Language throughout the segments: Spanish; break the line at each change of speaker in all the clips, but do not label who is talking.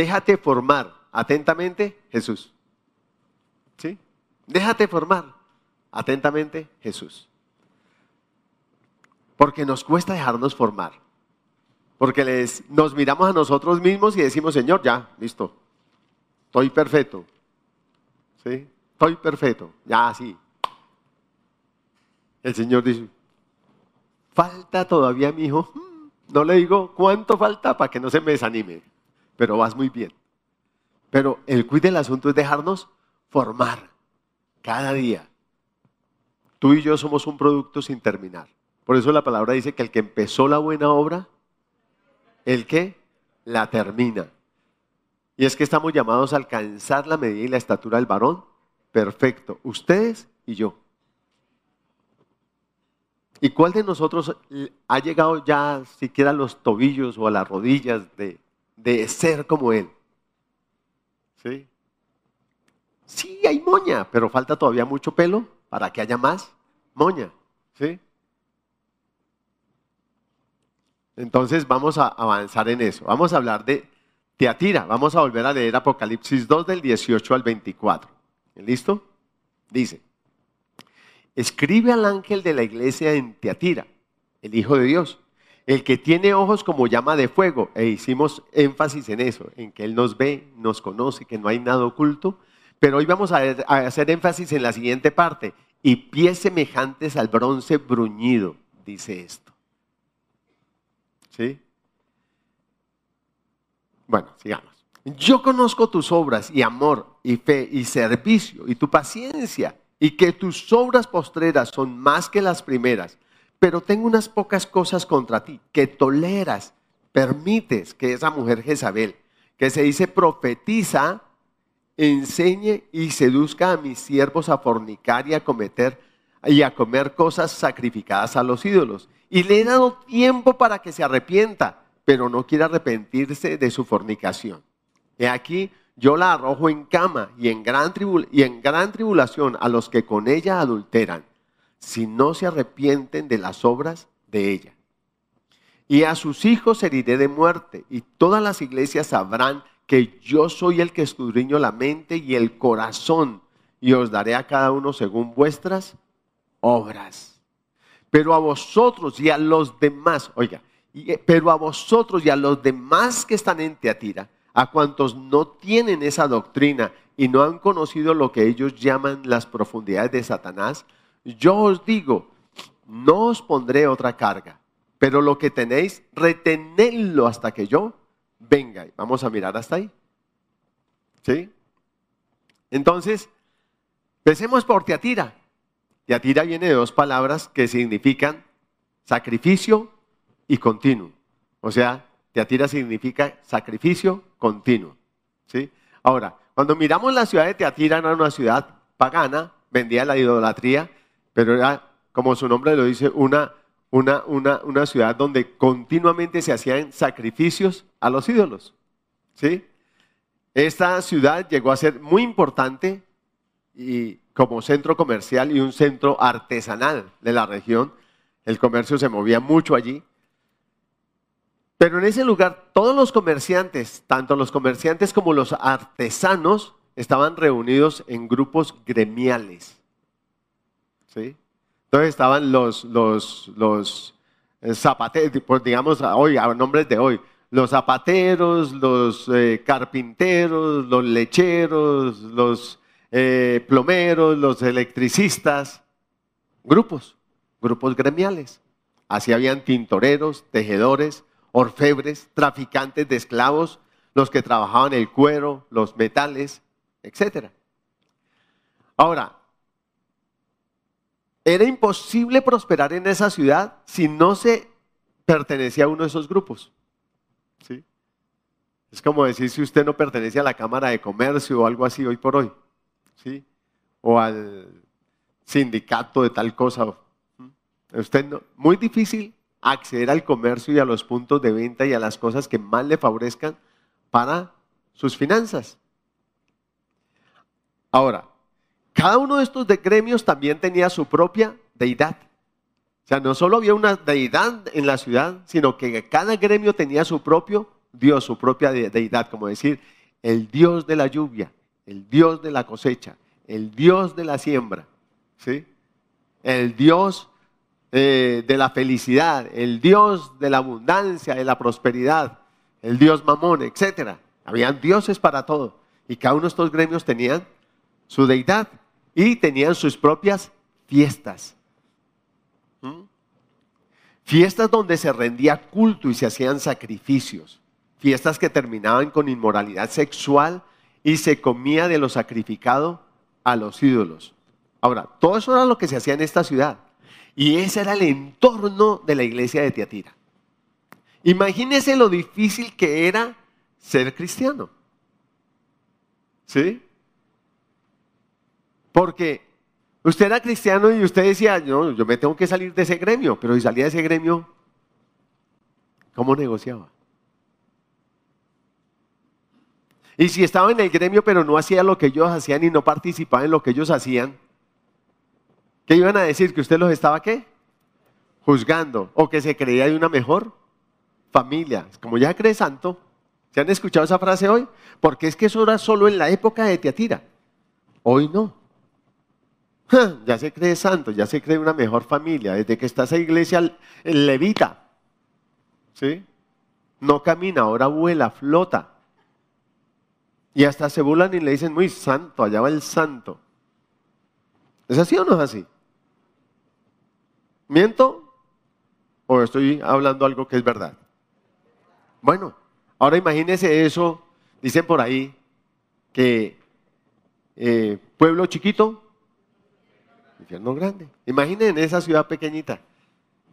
déjate formar atentamente, Jesús. ¿Sí? Déjate formar atentamente, Jesús. Porque nos cuesta dejarnos formar. Porque les, nos miramos a nosotros mismos y decimos, Señor, ya, listo. Estoy perfecto. ¿Sí? Estoy perfecto. Ya, sí. El Señor dice, falta todavía, mi hijo. No le digo cuánto falta para que no se me desanime, pero vas muy bien. Pero el cuide del asunto es dejarnos formar cada día. Tú y yo somos un producto sin terminar. Por eso la palabra dice que el que empezó la buena obra, el que la termina. Y es que estamos llamados a alcanzar la medida y la estatura del varón perfecto, ustedes y yo. ¿Y cuál de nosotros ha llegado ya siquiera a los tobillos o a las rodillas de, de ser como Él? ¿Sí? Sí, hay moña, pero falta todavía mucho pelo para que haya más moña. ¿Sí? Entonces vamos a avanzar en eso. Vamos a hablar de Teatira. Vamos a volver a leer Apocalipsis 2 del 18 al 24. ¿Listo? Dice, escribe al ángel de la iglesia en Teatira, el Hijo de Dios, el que tiene ojos como llama de fuego, e hicimos énfasis en eso, en que Él nos ve, nos conoce, que no hay nada oculto, pero hoy vamos a, hacer énfasis en la siguiente parte, y pies semejantes al bronce bruñido, dice esto. ¿Sí? Bueno, sigamos. Yo conozco tus obras y amor y fe y servicio y tu paciencia y que tus obras postreras son más que las primeras, pero tengo unas pocas cosas contra ti, que toleras, permites que esa mujer Jezabel, que se dice profetiza, enseñe y seduzca a mis siervos a fornicar y a cometer y a comer cosas sacrificadas a los ídolos. Y le he dado tiempo para que se arrepienta, pero no quiere arrepentirse de su fornicación. He aquí, yo la arrojo en cama y en, gran y en gran tribulación a los que con ella adulteran, si no se arrepienten de las obras de ella. Y a sus hijos heriré de muerte, y todas las iglesias sabrán que yo soy el que escudriño la mente y el corazón, y os daré a cada uno según vuestras obras. Pero a vosotros y a los demás, oiga, eh, pero a vosotros y a los demás que están en Teatira, a cuantos no tienen esa doctrina y no han conocido lo que ellos llaman las profundidades de Satanás, yo os digo, no os pondré otra carga, pero lo que tenéis, retenedlo hasta que yo venga. Vamos a mirar hasta ahí. ¿Sí? Entonces, empecemos por Teatira. Teatira viene de dos palabras que significan sacrificio y continuo. O sea, Teatira significa sacrificio continuo. ¿sí? Ahora, cuando miramos la ciudad de Teatira, era una ciudad pagana, vendía la idolatría, pero era, como su nombre lo dice, una, una, una, una ciudad donde continuamente se hacían sacrificios a los ídolos. ¿sí? Esta ciudad llegó a ser muy importante y como centro comercial y un centro artesanal de la región. El comercio se movía mucho allí. Pero en ese lugar todos los comerciantes, tanto los comerciantes como los artesanos, estaban reunidos en grupos gremiales. ¿Sí? Entonces estaban los, los, los eh, zapateros, pues digamos hoy, a nombres de hoy, los zapateros, los eh, carpinteros, los lecheros, los eh, plomeros, los electricistas, grupos, grupos gremiales. Así habían tintoreros, tejedores, orfebres, traficantes de esclavos, los que trabajaban el cuero, los metales, etc. Ahora, era imposible prosperar en esa ciudad si no se pertenecía a uno de esos grupos. ¿Sí? Es como decir si usted no pertenece a la Cámara de Comercio o algo así hoy por hoy. ¿Sí? O al sindicato de tal cosa. Usted no, muy difícil acceder al comercio y a los puntos de venta y a las cosas que más le favorezcan para sus finanzas. Ahora, cada uno de estos de gremios también tenía su propia deidad. O sea, no solo había una deidad en la ciudad, sino que cada gremio tenía su propio Dios, su propia deidad, como decir, el Dios de la lluvia, el Dios de la cosecha, el Dios de la siembra, ¿sí? el Dios eh, de la felicidad, el Dios de la abundancia, de la prosperidad, el Dios mamón, etc. Habían dioses para todo. Y cada uno de estos gremios tenían su deidad y tenían sus propias fiestas. ¿Mm? Fiestas donde se rendía culto y se hacían sacrificios. Fiestas que terminaban con inmoralidad sexual y se comía de lo sacrificado a los ídolos. Ahora, todo eso era lo que se hacía en esta ciudad. Y ese era el entorno de la iglesia de Tiatira. Imagínese lo difícil que era ser cristiano. ¿Sí? Porque usted era cristiano y usted decía, yo, yo me tengo que salir de ese gremio, pero si salía de ese gremio, ¿cómo negociaba? Y si estaba en el gremio pero no hacía lo que ellos hacían y no participaba en lo que ellos hacían, ¿qué iban a decir? ¿Que usted los estaba qué? Juzgando o que se creía de una mejor familia. Como ya cree santo, ¿se han escuchado esa frase hoy? Porque es que eso era solo en la época de Teatira. Hoy no. Ya se cree santo, ya se cree una mejor familia. Desde que está esa iglesia levita. ¿Sí? No camina, ahora vuela, flota. Y hasta se burlan y le dicen, muy santo, allá va el santo. ¿Es así o no es así? ¿Miento? ¿O estoy hablando algo que es verdad? Bueno, ahora imagínese eso, dicen por ahí, que eh, pueblo chiquito, infierno grande. Imaginen esa ciudad pequeñita.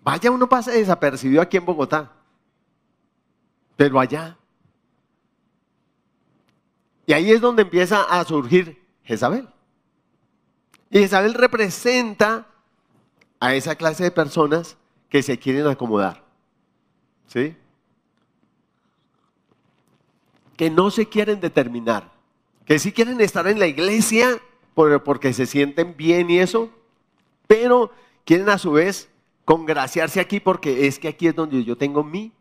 Vaya, uno pasa desapercibido aquí en Bogotá, pero allá. Y ahí es donde empieza a surgir Jezabel. Y Jezabel representa a esa clase de personas que se quieren acomodar. ¿Sí? Que no se quieren determinar. Que sí quieren estar en la iglesia porque se sienten bien y eso, pero quieren a su vez congraciarse aquí porque es que aquí es donde yo tengo mi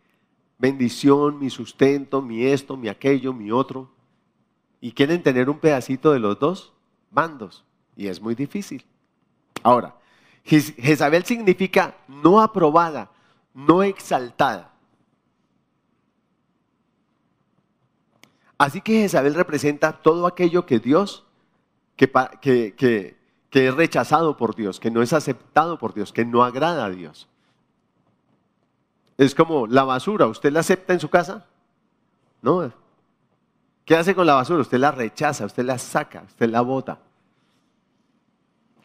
bendición, mi sustento, mi esto, mi aquello, mi otro. Y quieren tener un pedacito de los dos bandos. Y es muy difícil. Ahora, Jezabel significa no aprobada, no exaltada. Así que Jezabel representa todo aquello que Dios, que, que, que, es rechazado por Dios, que no es aceptado por Dios, que no agrada a Dios. Es como la basura, ¿usted la acepta en su casa? No. ¿Qué hace con la basura? Usted la rechaza, usted la saca, usted la bota.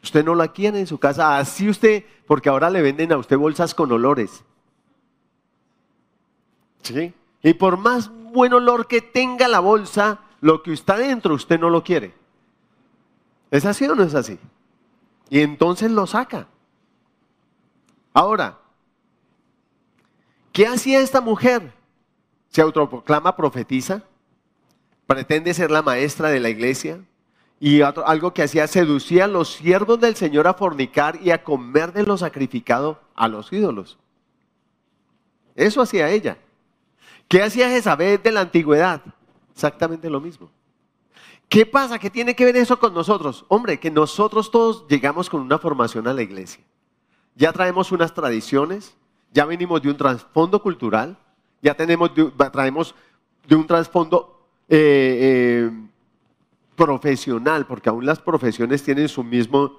Usted no la quiere en su casa, así usted, porque ahora le venden a usted bolsas con olores. ¿Sí? Y por más buen olor que tenga la bolsa, lo que está dentro usted no lo quiere. ¿Es así o no es así? Y entonces lo saca. Ahora, ¿qué hacía esta mujer? Se autoproclama profetiza, pretende ser la maestra de la iglesia, y algo que hacía, seducía a los siervos del Señor a fornicar y a comer de lo sacrificado a los ídolos. Eso hacía ella. ¿Qué hacía Jezabel de la antigüedad? Exactamente lo mismo. ¿Qué pasa? ¿Qué tiene que ver eso con nosotros? Hombre, que nosotros todos llegamos con una formación a la iglesia. Ya traemos unas tradiciones, ya venimos de un trasfondo cultural, ya tenemos traemos de un trasfondo eh, eh, profesional, porque aún las profesiones tienen su mismo,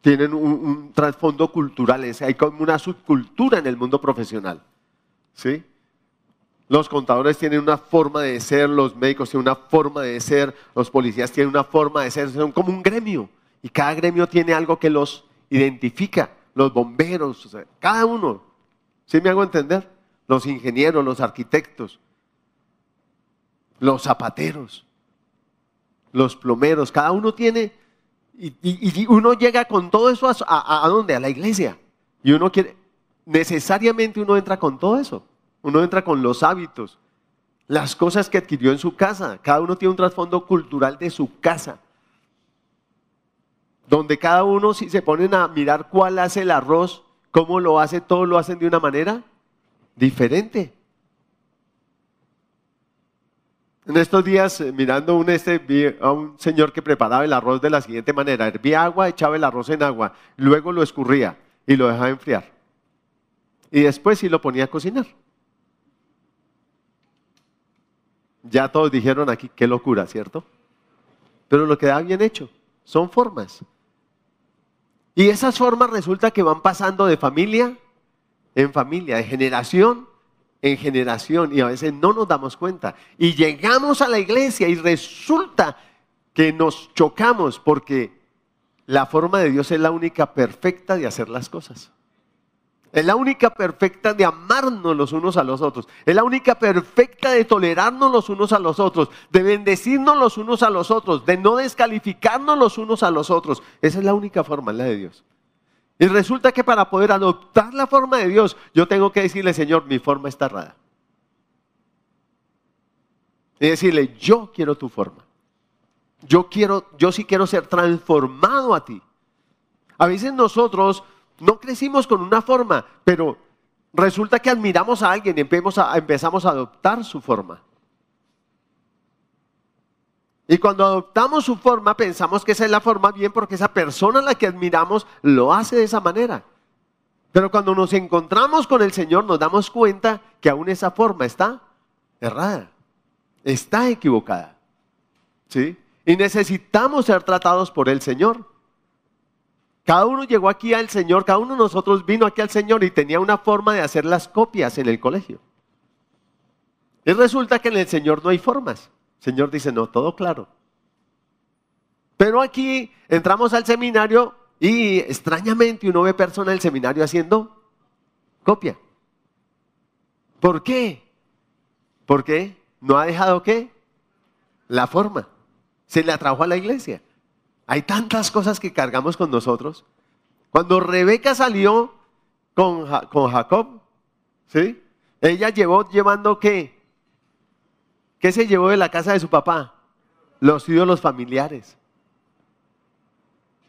tienen un, trasfondo cultural, hay como una subcultura en el mundo profesional. ¿Sí? Los contadores tienen una forma de ser, los médicos tienen una forma de ser, los policías tienen una forma de ser, son como un gremio. Y cada gremio tiene algo que los identifica. Los bomberos, cada uno. ¿Sí me hago entender? Los ingenieros, los arquitectos, los zapateros los plomeros, cada uno tiene, y, uno llega con todo eso a, a, dónde? A la iglesia. Y uno quiere, necesariamente uno entra con todo eso. Uno entra con los hábitos, las cosas que adquirió en su casa. Cada uno tiene un trasfondo cultural de su casa. Donde cada uno, si se ponen a mirar cuál hace el arroz, cómo lo hace, todos lo hacen de una manera diferente. En estos días, eh, mirando un este, a un señor que preparaba el arroz de la siguiente manera. Hervía agua, echaba el arroz en agua, luego lo escurría y lo dejaba enfriar. Y después sí lo ponía a cocinar. Ya todos dijeron aquí, qué locura, ¿cierto? Pero lo queda bien hecho, son formas. Y esas formas resulta que van pasando de familia en familia, de generación en generación y a veces no nos damos cuenta. Y llegamos a la iglesia y resulta que nos chocamos porque la forma de Dios es la única perfecta de hacer las cosas. Es la única perfecta de amarnos los unos a los otros. Es la única perfecta de tolerarnos los unos a los otros, de bendecirnos los unos a los otros, de no descalificarnos los unos a los otros. Esa es la única forma, la de Dios. Y resulta que para poder adoptar la forma de Dios, yo tengo que decirle, Señor, mi forma está errada. Y decirle, yo quiero tu forma. Yo quiero, yo sí quiero ser transformado a ti. A veces nosotros no crecimos con una forma, pero resulta que admiramos a alguien y empezamos a, adoptar su forma. Y cuando adoptamos su forma, pensamos que esa es la forma bien porque esa persona a la que admiramos lo hace de esa manera. Pero cuando nos encontramos con el Señor, nos damos cuenta que aún esa forma está errada, está equivocada. ¿Sí? Y necesitamos ser tratados por el Señor. Cada uno llegó aquí al Señor, cada uno de nosotros vino aquí al Señor y tenía una forma de hacer las copias en el colegio. Y resulta que en el Señor no hay formas. Señor dice, no, todo claro. Pero aquí entramos al seminario y extrañamente uno ve personas del seminario haciendo copia. ¿Por qué? Porque no ha dejado qué? La forma. Se le atrajo a la iglesia. Hay tantas cosas que cargamos con nosotros. Cuando Rebeca salió con, con Jacob, ¿sí? Ella llevó llevando qué? ¿Qué se llevó de la casa de su papá? Los ídolos familiares.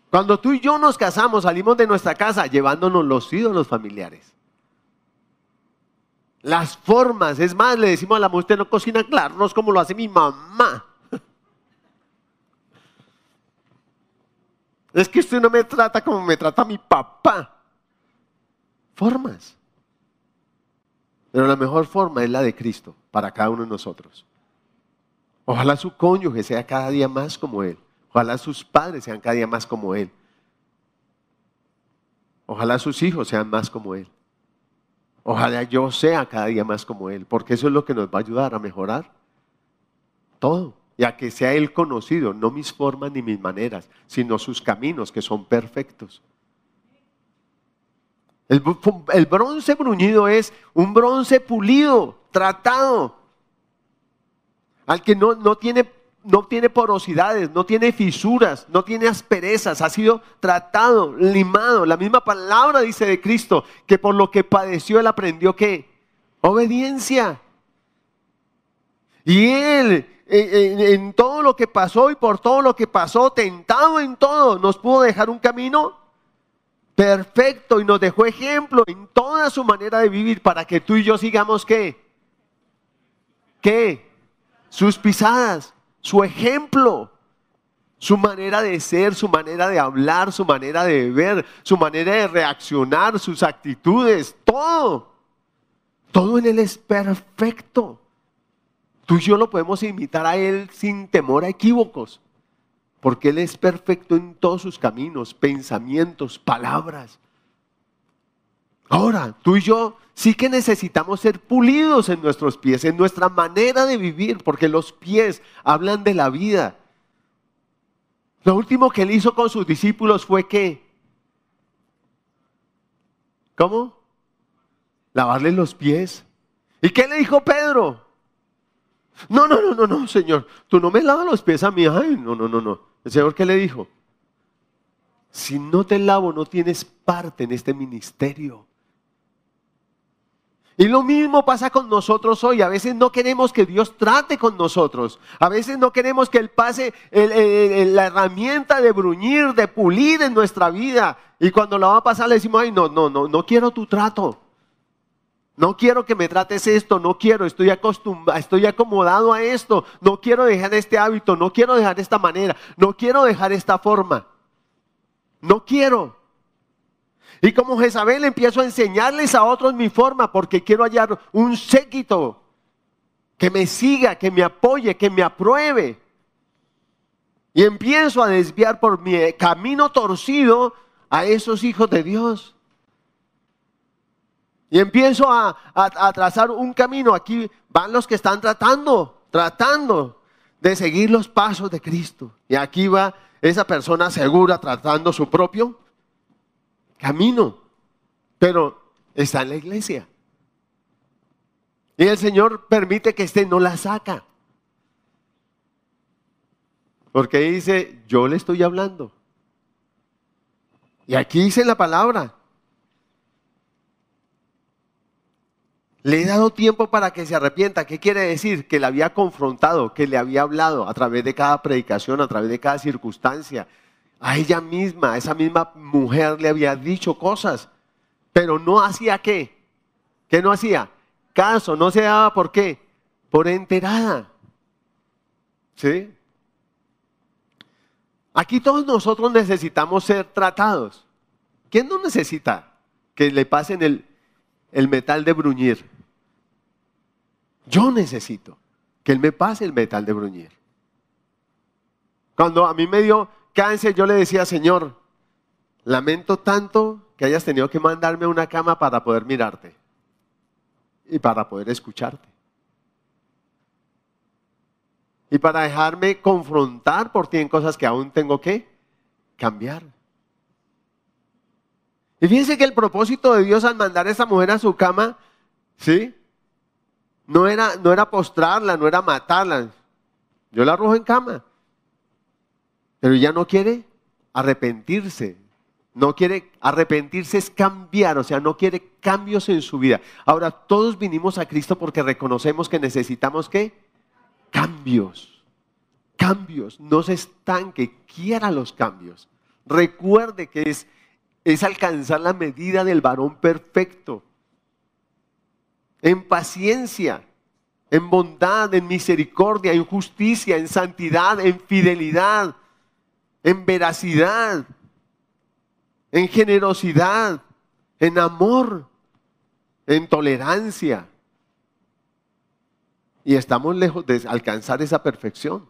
Cuando tú y yo nos casamos, salimos de nuestra casa llevándonos los ídolos familiares. Las formas, es más, le decimos a la mujer, no cocina claro, no es como lo hace mi mamá. Es que usted no me trata como me trata mi papá. Formas. Pero la mejor forma es la de Cristo para cada uno de nosotros. Ojalá su cónyuge sea cada día más como Él. Ojalá sus padres sean cada día más como Él. Ojalá sus hijos sean más como Él. Ojalá yo sea cada día más como Él, porque eso es lo que nos va a ayudar a mejorar todo. Y a que sea Él conocido, no mis formas ni mis maneras, sino sus caminos que son perfectos. El, el bronce bruñido es un bronce pulido, tratado, al que no, no, tiene, no tiene porosidades, no tiene fisuras, no tiene asperezas, ha sido tratado, limado. La misma palabra dice de Cristo, que por lo que padeció él aprendió que obediencia. Y él, en, todo lo que pasó y por todo lo que pasó, tentado en todo, nos pudo dejar un camino perfecto y nos dejó ejemplo en toda su manera de vivir para que tú y yo sigamos qué? ¿Qué? sus pisadas, su ejemplo, su manera de ser, su manera de hablar, su manera de ver, su manera de reaccionar, sus actitudes, todo. Todo en Él es perfecto. Tú y yo lo podemos imitar a Él sin temor a equívocos, porque Él es perfecto en todos sus caminos, pensamientos, palabras. Ahora, tú y yo sí que necesitamos ser pulidos en nuestros pies, en nuestra manera de vivir, porque los pies hablan de la vida. Lo último que él hizo con sus discípulos fue que, ¿cómo? Lavarle los pies. ¿Y qué le dijo Pedro? No, no, no, no, no, Señor, tú no me lavas los pies a mí. Ay, no, no, no, no. El Señor, ¿qué le dijo? Si no te lavo, no tienes parte en este ministerio. Y lo mismo pasa con nosotros hoy. A veces no queremos que Dios trate con nosotros. A veces no queremos que Él pase la herramienta de bruñir, de pulir en nuestra vida. Y cuando la va a pasar le decimos, ay, no, no, no, no quiero tu trato. No quiero que me trates esto, no quiero, estoy acostumbrado, estoy acomodado a esto, no quiero dejar este hábito, no quiero dejar esta manera, no quiero dejar esta forma. No quiero. Y como Jezabel empiezo a enseñarles a otros mi forma porque quiero hallar un séquito que me siga, que me apoye, que me apruebe. Y empiezo a desviar por mi camino torcido a esos hijos de Dios. Y empiezo a, trazar un camino. Aquí van los que están tratando, tratando de seguir los pasos de Cristo. Y aquí va esa persona segura tratando su propio camino, pero está en la iglesia. Y el Señor permite que esté, no la saca. Porque dice, yo le estoy hablando. Y aquí dice la palabra. Le he dado tiempo para que se arrepienta. ¿Qué quiere decir? Que le había confrontado, que le había hablado a través de cada predicación, a través de cada circunstancia. A ella misma, a esa misma mujer le había dicho cosas, pero no hacía qué. ¿Qué no hacía? Caso, no se daba por qué. Por enterada. ¿Sí? Aquí todos nosotros necesitamos ser tratados. ¿Quién no necesita que le pasen el, el metal de bruñir? Yo necesito que Él me pase el metal de bruñir. Cuando a mí me dio cáncer, yo le decía, Señor, lamento tanto que hayas tenido que mandarme una cama para poder mirarte y para poder escucharte. Y para dejarme confrontar por ti en cosas que aún tengo que cambiar. Y fíjense que el propósito de Dios al mandar a esa mujer a su cama, ¿sí? No era, no era postrarla, no era matarla. Yo la arrojo en cama. Pero ella no quiere arrepentirse. No quiere arrepentirse, es cambiar, o sea, no quiere cambios en su vida. Ahora, todos vinimos a Cristo porque reconocemos que necesitamos qué? Cambios. Cambios. No se estanque, quiera los cambios. Recuerde que es, es alcanzar la medida del varón perfecto en paciencia, en bondad, en misericordia, en justicia, en santidad, en fidelidad, en veracidad, en generosidad, en amor, en tolerancia. Y estamos lejos de alcanzar esa perfección.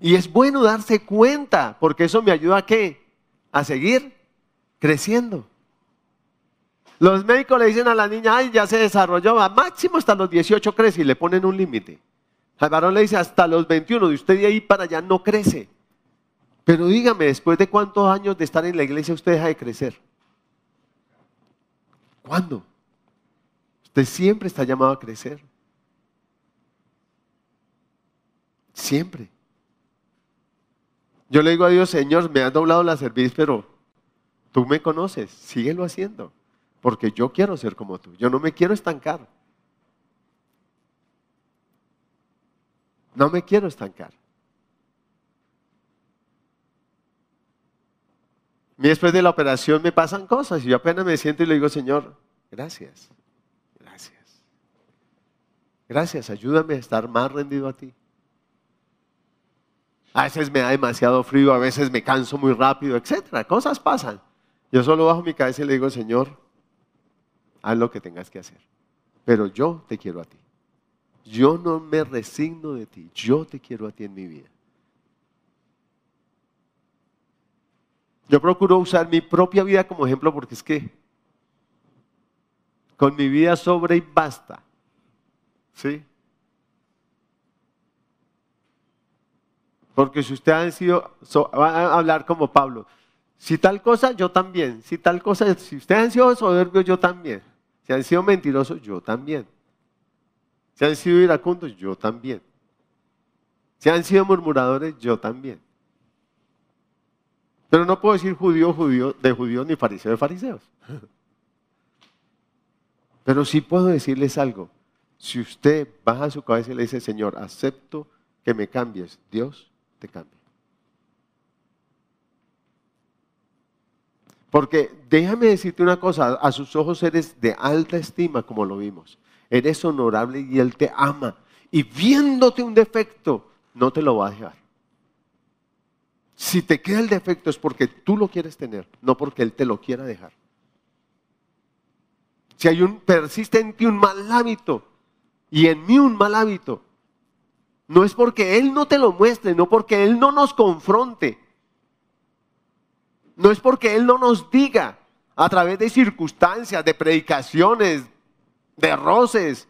Y es bueno darse cuenta, porque eso me ayuda a qué? A seguir creciendo. Los médicos le dicen a la niña, ay, ya se desarrolló, a máximo hasta los 18 crece y le ponen un límite. Al varón le dice, hasta los 21, de usted de ahí para allá no crece. Pero dígame, después de cuántos años de estar en la iglesia usted deja de crecer. ¿Cuándo? Usted siempre está llamado a crecer. Siempre. Yo le digo a Dios, Señor, me has doblado la cerviz, pero tú me conoces, síguelo haciendo porque yo quiero ser como tú, yo no me quiero estancar. No me quiero estancar. Y después de la operación me pasan cosas y yo apenas me siento y le digo, Señor, gracias, gracias. Gracias, ayúdame a estar más rendido a ti. A veces me da demasiado frío, a veces me canso muy rápido, etcétera. Cosas pasan. Yo solo bajo mi cabeza y le digo, Señor, haz lo que tengas que hacer. Pero yo te quiero a ti. Yo no me resigno de ti. Yo te quiero a ti en mi vida. Yo procuro usar mi propia vida como ejemplo porque es que con mi vida sobre y basta. ¿Sí? Porque si usted ha sido, va a hablar como Pablo, si tal cosa, yo también. Si tal cosa, si usted han sido soberbio, yo también. Si han sido mentirosos, yo también. Si han sido iracundos, yo también. Si han sido murmuradores, yo también. Pero no puedo decir judío, judío, de judío ni fariseo de fariseos. Pero sí puedo decirles algo. Si usted baja su cabeza y le dice, Señor, acepto que me cambies, Dios te cambia. Porque déjame decirte una cosa, a sus ojos eres de alta estima, como lo vimos. Eres honorable y Él te ama. Y viéndote un defecto, no te lo va a dejar. Si te queda el defecto es porque tú lo quieres tener, no porque Él te lo quiera dejar. Si hay un, persiste en ti un mal hábito y en mí un mal hábito, no es porque Él no te lo muestre, no porque Él no nos confronte, no es porque Él no nos diga a través de circunstancias, de predicaciones, de roces.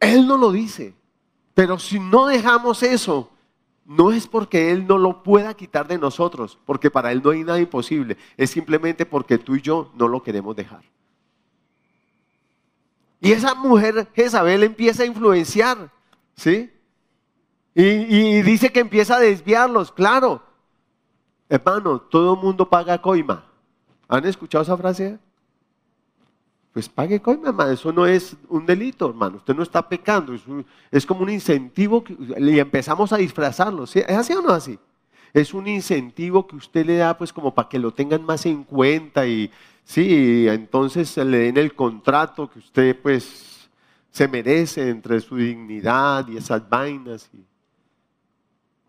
Él no lo dice. Pero si no dejamos eso, no es porque Él no lo pueda quitar de nosotros, porque para Él no hay nada imposible. Es simplemente porque tú y yo no lo queremos dejar. Y esa mujer Jezabel empieza a influenciar, ¿sí? Y, y dice que empieza a desviarlos, claro. Hermano, todo mundo paga coima. ¿Han escuchado esa frase? Pues pague coima, hermano. Eso no es un delito, hermano. Usted no está pecando. Es, como un incentivo y empezamos a disfrazarlo. ¿Es así o no así? Es un incentivo que usted le da, pues, como para que lo tengan más en cuenta y, sí, entonces le den el contrato que usted, pues, se merece entre su dignidad y esas vainas. Y,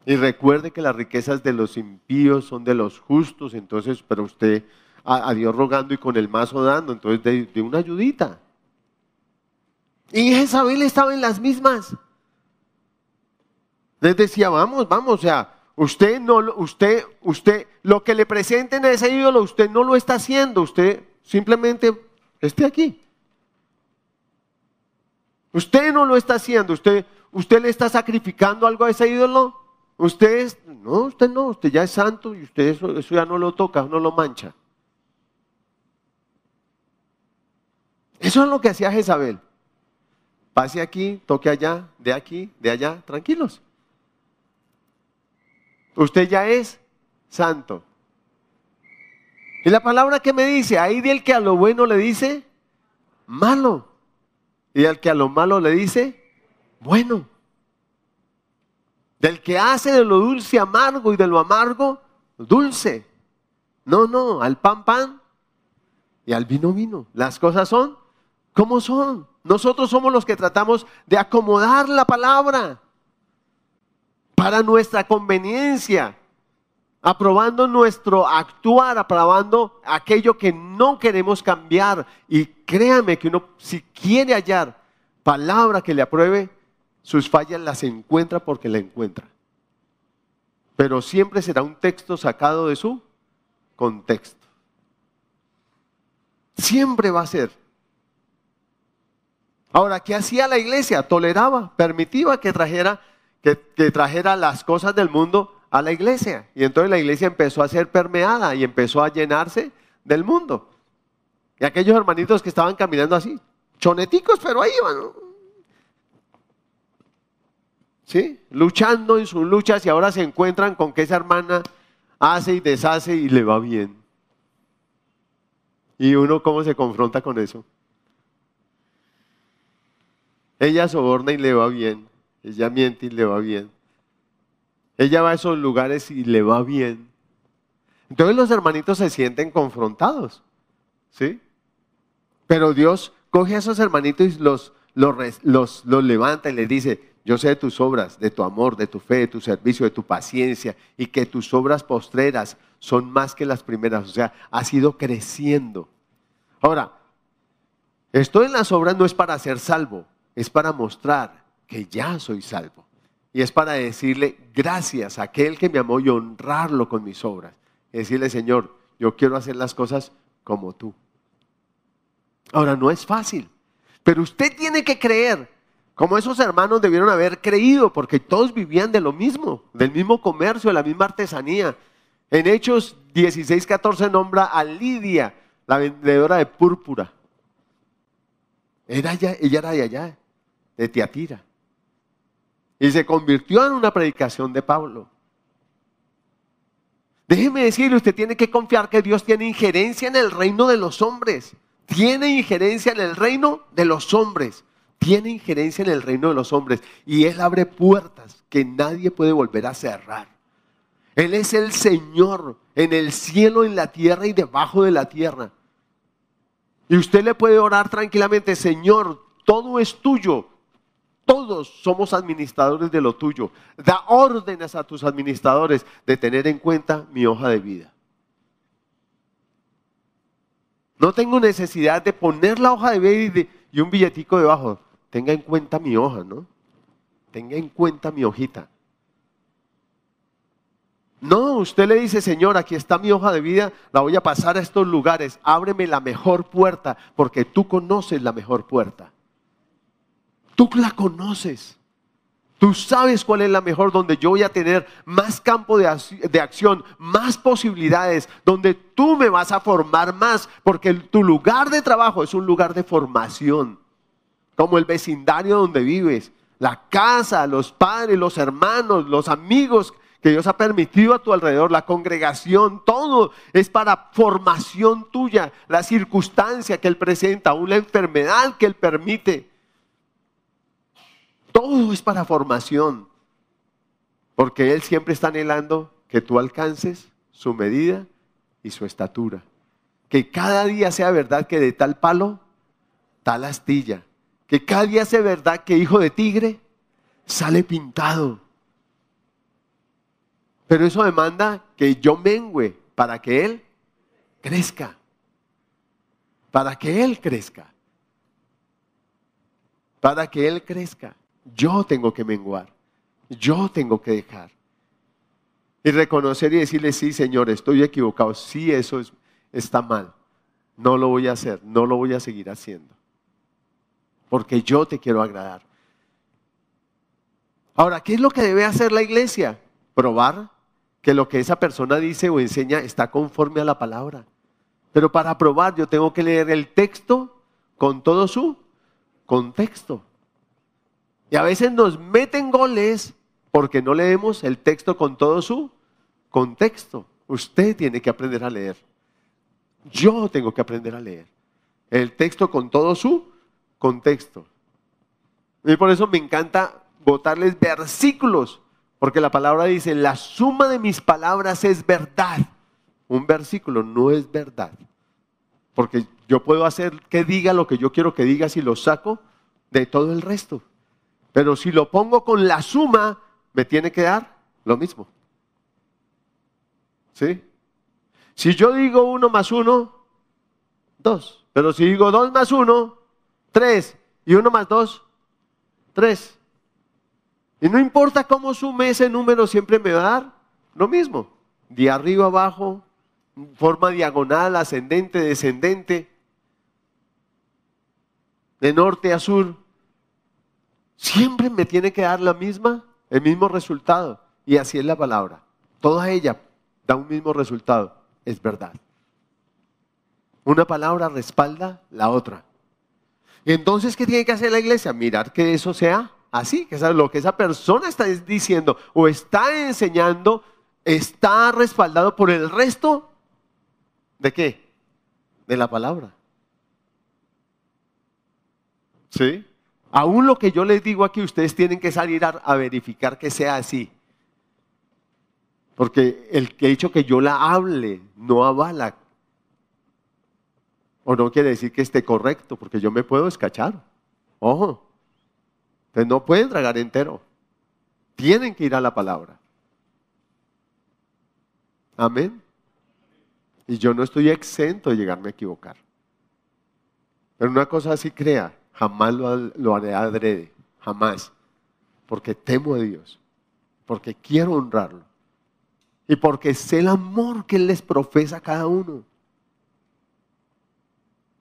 y recuerde que las riquezas de los impíos son de los justos, entonces, pero usted a, Dios rogando y con el mazo dando, entonces de, una ayudita. Y Jezabel estaba en las mismas. Les decía, vamos, vamos, o sea, usted no, usted, usted, lo que le presenten a ese ídolo, usted no lo está haciendo, usted simplemente esté aquí. Usted no lo está haciendo, usted, usted le está sacrificando algo a ese ídolo. Usted no, usted no, usted ya es santo y usted eso, ya no lo toca, no lo mancha. Eso es lo que hacía Jezabel. Pase aquí, toque allá, de aquí, de allá, tranquilos. Usted ya es santo. Y la palabra que me dice, ahí del que a lo bueno le dice malo. Y al que a lo malo le dice bueno. Del que hace de lo dulce amargo y de lo amargo dulce. No, no, al pan pan y al vino vino. Las cosas son como son. Nosotros somos los que tratamos de acomodar la palabra para nuestra conveniencia, aprobando nuestro actuar, aprobando aquello que no queremos cambiar. Y créame que uno, si quiere hallar palabra que le apruebe, sus fallas las encuentra porque la encuentra. Pero siempre será un texto sacado de su contexto. Siempre va a ser. Ahora, ¿qué hacía la iglesia? Toleraba, permitía que trajera, que, que trajera las cosas del mundo a la iglesia. Y entonces la iglesia empezó a ser permeada y empezó a llenarse del mundo. Y aquellos hermanitos que estaban caminando así, choneticos, pero ahí iban. ¿Sí? Luchando en sus luchas y ahora se encuentran con que esa hermana hace y deshace y le va bien. ¿Y uno cómo se confronta con eso? Ella soborna y le va bien. Ella miente y le va bien. Ella va a esos lugares y le va bien. Entonces los hermanitos se sienten confrontados. ¿Sí? Pero Dios coge a esos hermanitos y los, los, los, los levanta y les dice, yo sé de tus obras, de tu amor, de tu fe, de tu servicio, de tu paciencia y que tus obras postreras son más que las primeras. O sea, has ido creciendo. Ahora, esto en las obras no es para ser salvo, es para mostrar que ya soy salvo. Y es para decirle gracias a aquel que me amó y honrarlo con mis obras. Decirle, Señor, yo quiero hacer las cosas como tú. Ahora, no es fácil, pero usted tiene que creer como esos hermanos debieron haber creído, porque todos vivían de lo mismo, del mismo comercio, de la misma artesanía. En Hechos 16, 14 nombra a Lidia, la vendedora de púrpura. Era ella, ella era de allá, de Tiatira. Y se convirtió en una predicación de Pablo. Déjeme decirle, usted tiene que confiar que Dios tiene injerencia en el reino de los hombres. Tiene injerencia en el reino de los hombres tiene injerencia en el reino de los hombres y Él abre puertas que nadie puede volver a cerrar. Él es el Señor en el cielo, en la tierra y debajo de la tierra. Y usted le puede orar tranquilamente, Señor, todo es tuyo. Todos somos administradores de lo tuyo. Da órdenes a tus administradores de tener en cuenta mi hoja de vida. No tengo necesidad de poner la hoja de vida y, un billetico debajo. Tenga en cuenta mi hoja, ¿no? Tenga en cuenta mi hojita. No, usted le dice, Señor, aquí está mi hoja de vida, la voy a pasar a estos lugares, ábreme la mejor puerta, porque tú conoces la mejor puerta. Tú la conoces. Tú sabes cuál es la mejor, donde yo voy a tener más campo de, de, acción, más posibilidades, donde tú me vas a formar más, porque tu lugar de trabajo es un lugar de formación, como el vecindario donde vives, la casa, los padres, los hermanos, los amigos que Dios ha permitido a tu alrededor, la congregación, todo es para formación tuya, la circunstancia que Él presenta, la enfermedad que Él permite. Todo es para formación, porque Él siempre está anhelando que tú alcances su medida y su estatura. Que cada día sea verdad que de tal palo, tal astilla. Que cada día sea verdad que hijo de tigre sale pintado pero eso demanda que yo mengüe para que Él crezca. Para que Él crezca. Para que Él crezca. Yo tengo que menguar. Yo tengo que dejar. Y reconocer y decirle, sí, Señor, estoy equivocado. Sí, eso está mal. No lo voy a hacer. No lo voy a seguir haciendo. Porque yo te quiero agradar. Ahora, ¿qué es lo que debe hacer la iglesia? Probar que lo que esa persona dice o enseña está conforme a la palabra. Pero para probar yo tengo que leer el texto con todo su contexto. Y a veces nos meten goles porque no leemos el texto con todo su contexto. Usted tiene que aprender a leer. Yo tengo que aprender a leer. El texto con todo su contexto. Y por eso me encanta botarles versículos porque la palabra dice, la suma de mis palabras es verdad. Un versículo no es verdad. Porque yo puedo hacer que diga lo que yo quiero que diga si lo saco de todo el resto. Pero si lo pongo con la suma, me tiene que dar lo mismo. ¿Sí? Si yo digo uno más uno, dos. Pero si digo dos más uno, tres. Y uno más dos, tres. Y no importa cómo sume ese número, siempre me va a dar lo mismo. De arriba abajo, forma diagonal, ascendente, descendente, de norte a sur. Siempre me tiene que dar la misma, el mismo resultado. Y así es la palabra. Toda ella da un mismo resultado. Es verdad. Una palabra respalda la otra. Entonces, ¿qué tiene que hacer la iglesia? Mirar que eso sea así, que lo que esa persona está diciendo o está enseñando está respaldado por el resto de qué? De la palabra. ¿Sí? Aún lo que yo les digo aquí, ustedes tienen que salir a, a verificar que sea así. Porque el que ha dicho que yo la hable no avala. O no quiere decir que esté correcto, porque yo me puedo escachar. Ojo. Entonces no pueden tragar entero. Tienen que ir a la palabra. Amén. Y yo no estoy exento de llegarme a equivocar. Pero una cosa así crea, jamás lo, lo haré adrede, jamás. Porque temo a Dios, porque quiero honrarlo y porque sé el amor que Él les profesa a cada uno.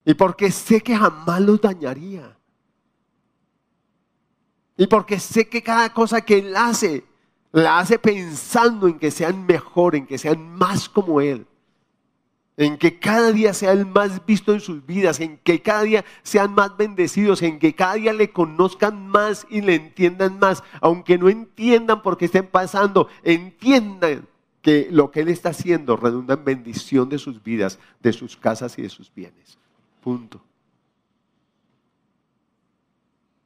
Y porque sé que jamás los dañaría. Y porque sé que cada cosa que Él hace, la hace pensando en que sean mejor, en que sean más como Él. En que cada día sea el más visto en sus vidas, en que cada día sean más bendecidos, en que cada día le conozcan más y le entiendan más, aunque no entiendan por qué estén pasando, entiendan que lo que Él está haciendo redunda en bendición de sus vidas, de sus casas y de sus bienes. Punto.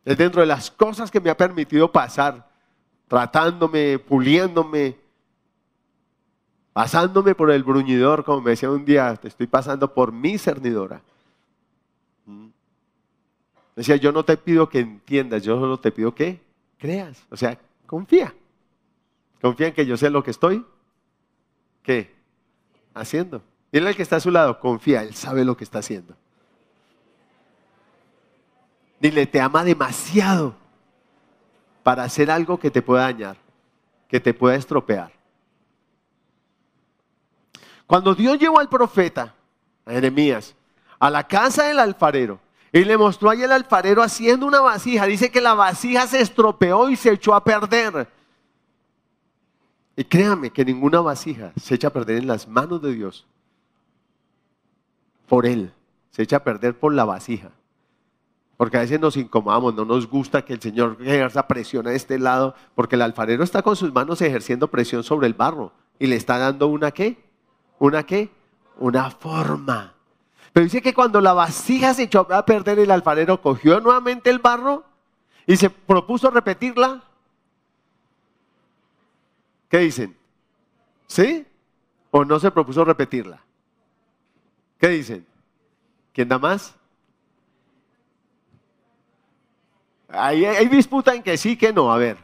Es dentro de las cosas que me ha permitido pasar, tratándome, puliéndome, pasándome por el bruñidor, como me decía un día, te estoy pasando por mi cernidora. Mm. Decía, yo no te pido que entiendas, yo solo te pido que creas. O sea, confía. Confía en que yo sé lo que estoy, ¿qué? Haciendo. Dile al que está a su lado, confía, él sabe lo que está haciendo. Dile, te ama demasiado para hacer algo que te pueda dañar, que te pueda estropear. Cuando Dios llevó al profeta, a Jeremías, a la casa del alfarero, y le mostró ahí el alfarero haciendo una vasija, dice que la vasija se estropeó y se echó a perder. Y créame que ninguna vasija se echa a perder en las manos de Dios. Por Él. Se echa a perder por la vasija. Porque a veces nos incomodamos, no nos gusta que el Señor ejerza presión a este lado, porque el alfarero está con sus manos ejerciendo presión sobre el barro y le está dando una qué? ¿Una qué? Una forma. Pero dice que cuando la vasija se echó a perder, el alfarero cogió nuevamente el barro y se propuso repetirla. ¿Qué dicen? ¿Sí? ¿O no se propuso repetirla? ¿Qué dicen? ¿Quién da más? Hay, disputa en que sí, que no. A ver.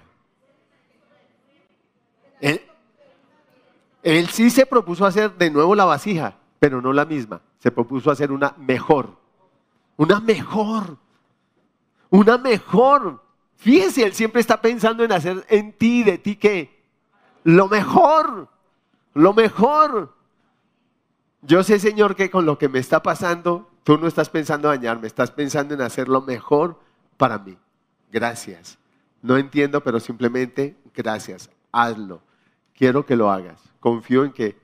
Él, sí se propuso hacer de nuevo la vasija, pero no la misma. Se propuso hacer una mejor. Una mejor. Una mejor. Fíjese, él siempre está pensando en hacer en ti, de ti que lo mejor, lo mejor. Yo sé, Señor, que con lo que me está pasando, tú no estás pensando en dañarme, estás pensando en hacer lo mejor para mí. Gracias. No entiendo, pero simplemente gracias. Hazlo. Quiero que lo hagas. Confío en que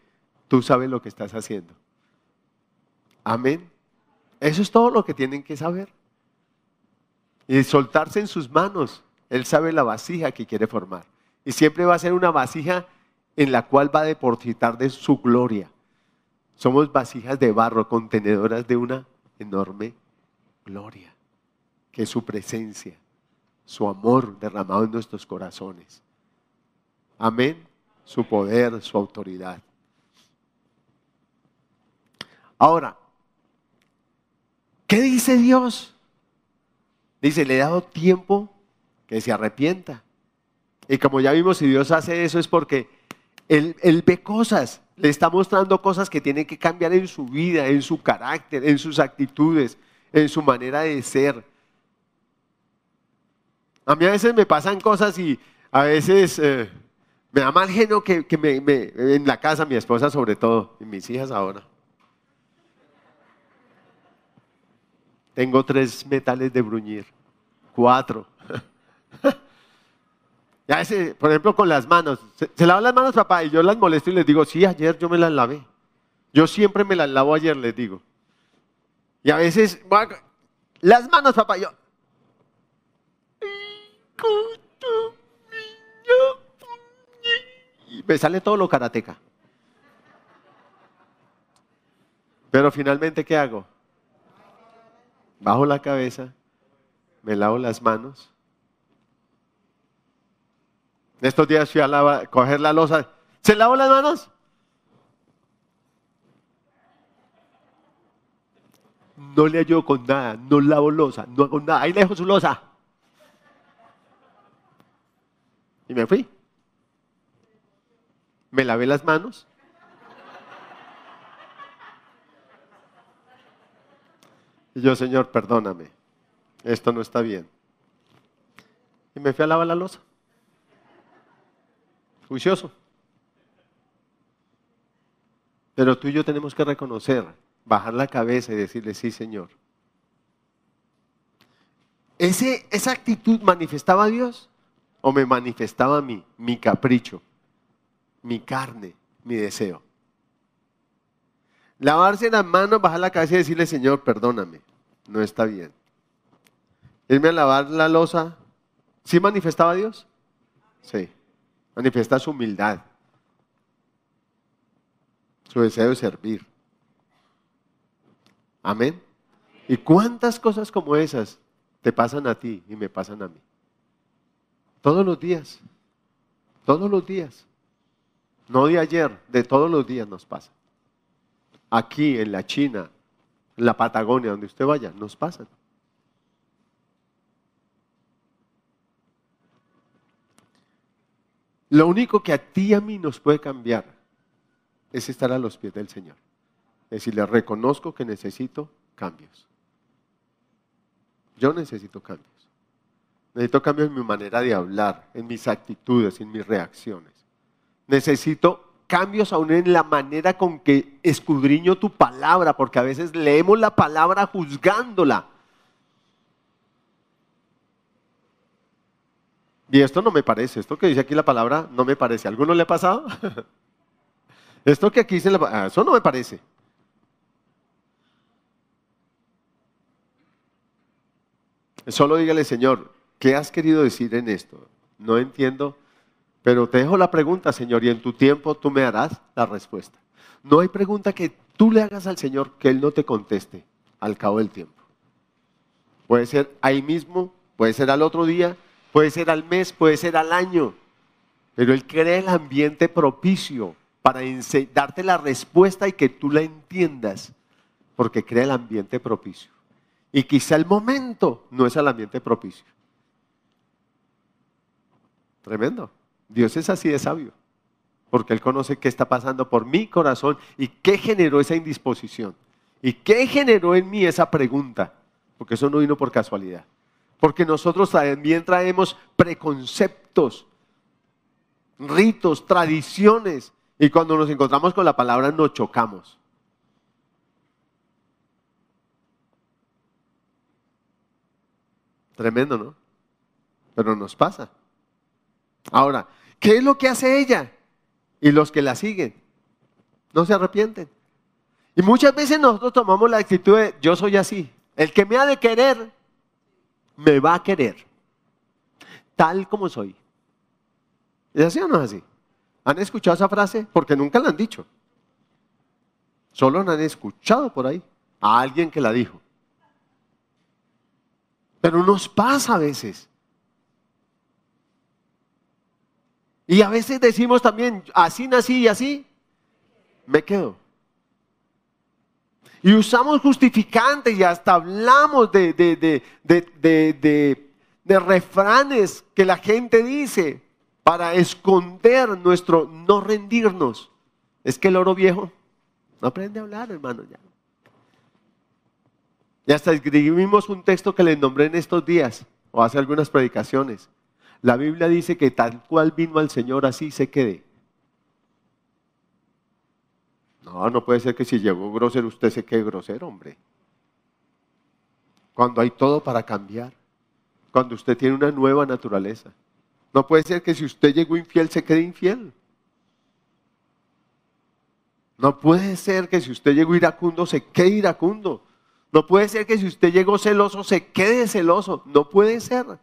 tú sabes lo que estás haciendo. Amén. Eso es todo lo que tienen que saber. Y soltarse en sus manos. Él sabe la vasija que quiere formar. Y siempre va a ser una vasija en la cual va a depositar de su gloria. Somos vasijas de barro, contenedoras de una enorme gloria, que es su presencia, su amor derramado en nuestros corazones. Amén. Su poder, su autoridad. Ahora, ¿qué dice Dios? Dice, le he dado tiempo que se arrepienta. Y como ya vimos, si Dios hace eso es porque él, ve cosas, le está mostrando cosas que tienen que cambiar en su vida, en su carácter, en sus actitudes, en su manera de ser. A mí a veces me pasan cosas y a veces eh, me da mal genio que, en la casa, mi esposa sobre todo, y mis hijas ahora. Tengo tres metales de bruñir, cuatro. Ya ese, por ejemplo, con las manos. ¿Se, lavan las manos, papá? Y yo las molesto y les digo, sí, ayer yo me las lavé. Yo siempre me las lavo ayer, les digo. Y a veces, las manos, papá, yo. Y me sale todo lo karateca. Pero finalmente, ¿qué hago? Bajo la cabeza, me lavo las manos estos días fui a coger la losa. ¿Se lavó las manos? No le ayudo con nada, no lavo losa, no hago nada. Ahí dejo su losa. Y me fui. Me lavé las manos. Y yo, Señor, perdóname. Esto no está bien. Y me fui a lavar la losa juicioso. Pero tú y yo tenemos que reconocer, bajar la cabeza y decirle, sí, Señor. ¿Ese, ¿Esa actitud manifestaba a Dios o me manifestaba a mí, mi capricho, mi carne, mi deseo? Lavarse las manos, bajar la cabeza y decirle, Señor, perdóname, no está bien. Irme a lavar la losa, ¿sí manifestaba a Dios? Sí manifiesta su humildad, su deseo de servir. Amén. ¿Y cuántas cosas como esas te pasan a ti y me pasan a mí? Todos los días, todos los días. No de ayer, de todos los días nos pasa. Aquí, en la China, en la Patagonia, donde usted vaya, nos pasan. Lo único que a ti y a mí nos puede cambiar es estar a los pies del Señor. Es decir, le reconozco que necesito cambios. Yo necesito cambios. Necesito cambios en mi manera de hablar, en mis actitudes, en mis reacciones. Necesito cambios aún en la manera con que escudriño tu palabra, porque a veces leemos la palabra juzgándola. Y esto no me parece, esto que dice aquí la palabra no me parece. ¿Alguno le ha pasado? esto que aquí dice la ah, eso no me parece. Solo dígale, Señor, ¿qué has querido decir en esto? No entiendo, pero te dejo la pregunta, Señor, y en tu tiempo tú me harás la respuesta. No hay pregunta que tú le hagas al Señor que Él no te conteste al cabo del tiempo. Puede ser ahí mismo, puede ser al otro día, puede ser al mes, puede ser al año, pero Él crea el ambiente propicio para darte la respuesta y que tú la entiendas, porque crea el ambiente propicio. Y quizá el momento no es el ambiente propicio. Tremendo. Dios es así de sabio, porque Él conoce qué está pasando por mi corazón y qué generó esa indisposición. ¿Y qué generó en mí esa pregunta? Porque eso no vino por casualidad. Porque nosotros también traemos preconceptos, ritos, tradiciones. Y cuando nos encontramos con la palabra nos chocamos. Tremendo, ¿no? Pero nos pasa. Ahora, ¿qué es lo que hace ella? Y los que la siguen, no se arrepienten. Y muchas veces nosotros tomamos la actitud de yo soy así. El que me ha de querer, me va a querer. Tal como soy. ¿Es así o no es así? ¿Han escuchado esa frase? Porque nunca la han dicho. Solo la han escuchado por ahí. A alguien que la dijo. Pero nos pasa a veces. Y a veces decimos también, así nací y así me quedo. Y usamos justificantes y hasta hablamos de, de, de, refranes que la gente dice para esconder nuestro no rendirnos. Es que el oro viejo no aprende a hablar, hermano, ya. Y hasta escribimos un texto que le nombré en estos días, o hace algunas predicaciones. La Biblia dice que tal cual vino al Señor, así se quede. No, no puede ser que si llegó grosero usted se quede grosero, hombre. Cuando hay todo para cambiar. Cuando usted tiene una nueva naturaleza. No puede ser que si usted llegó infiel se quede infiel. No puede ser que si usted llegó iracundo se quede iracundo. No puede ser que si usted llegó celoso se quede celoso. No puede ser.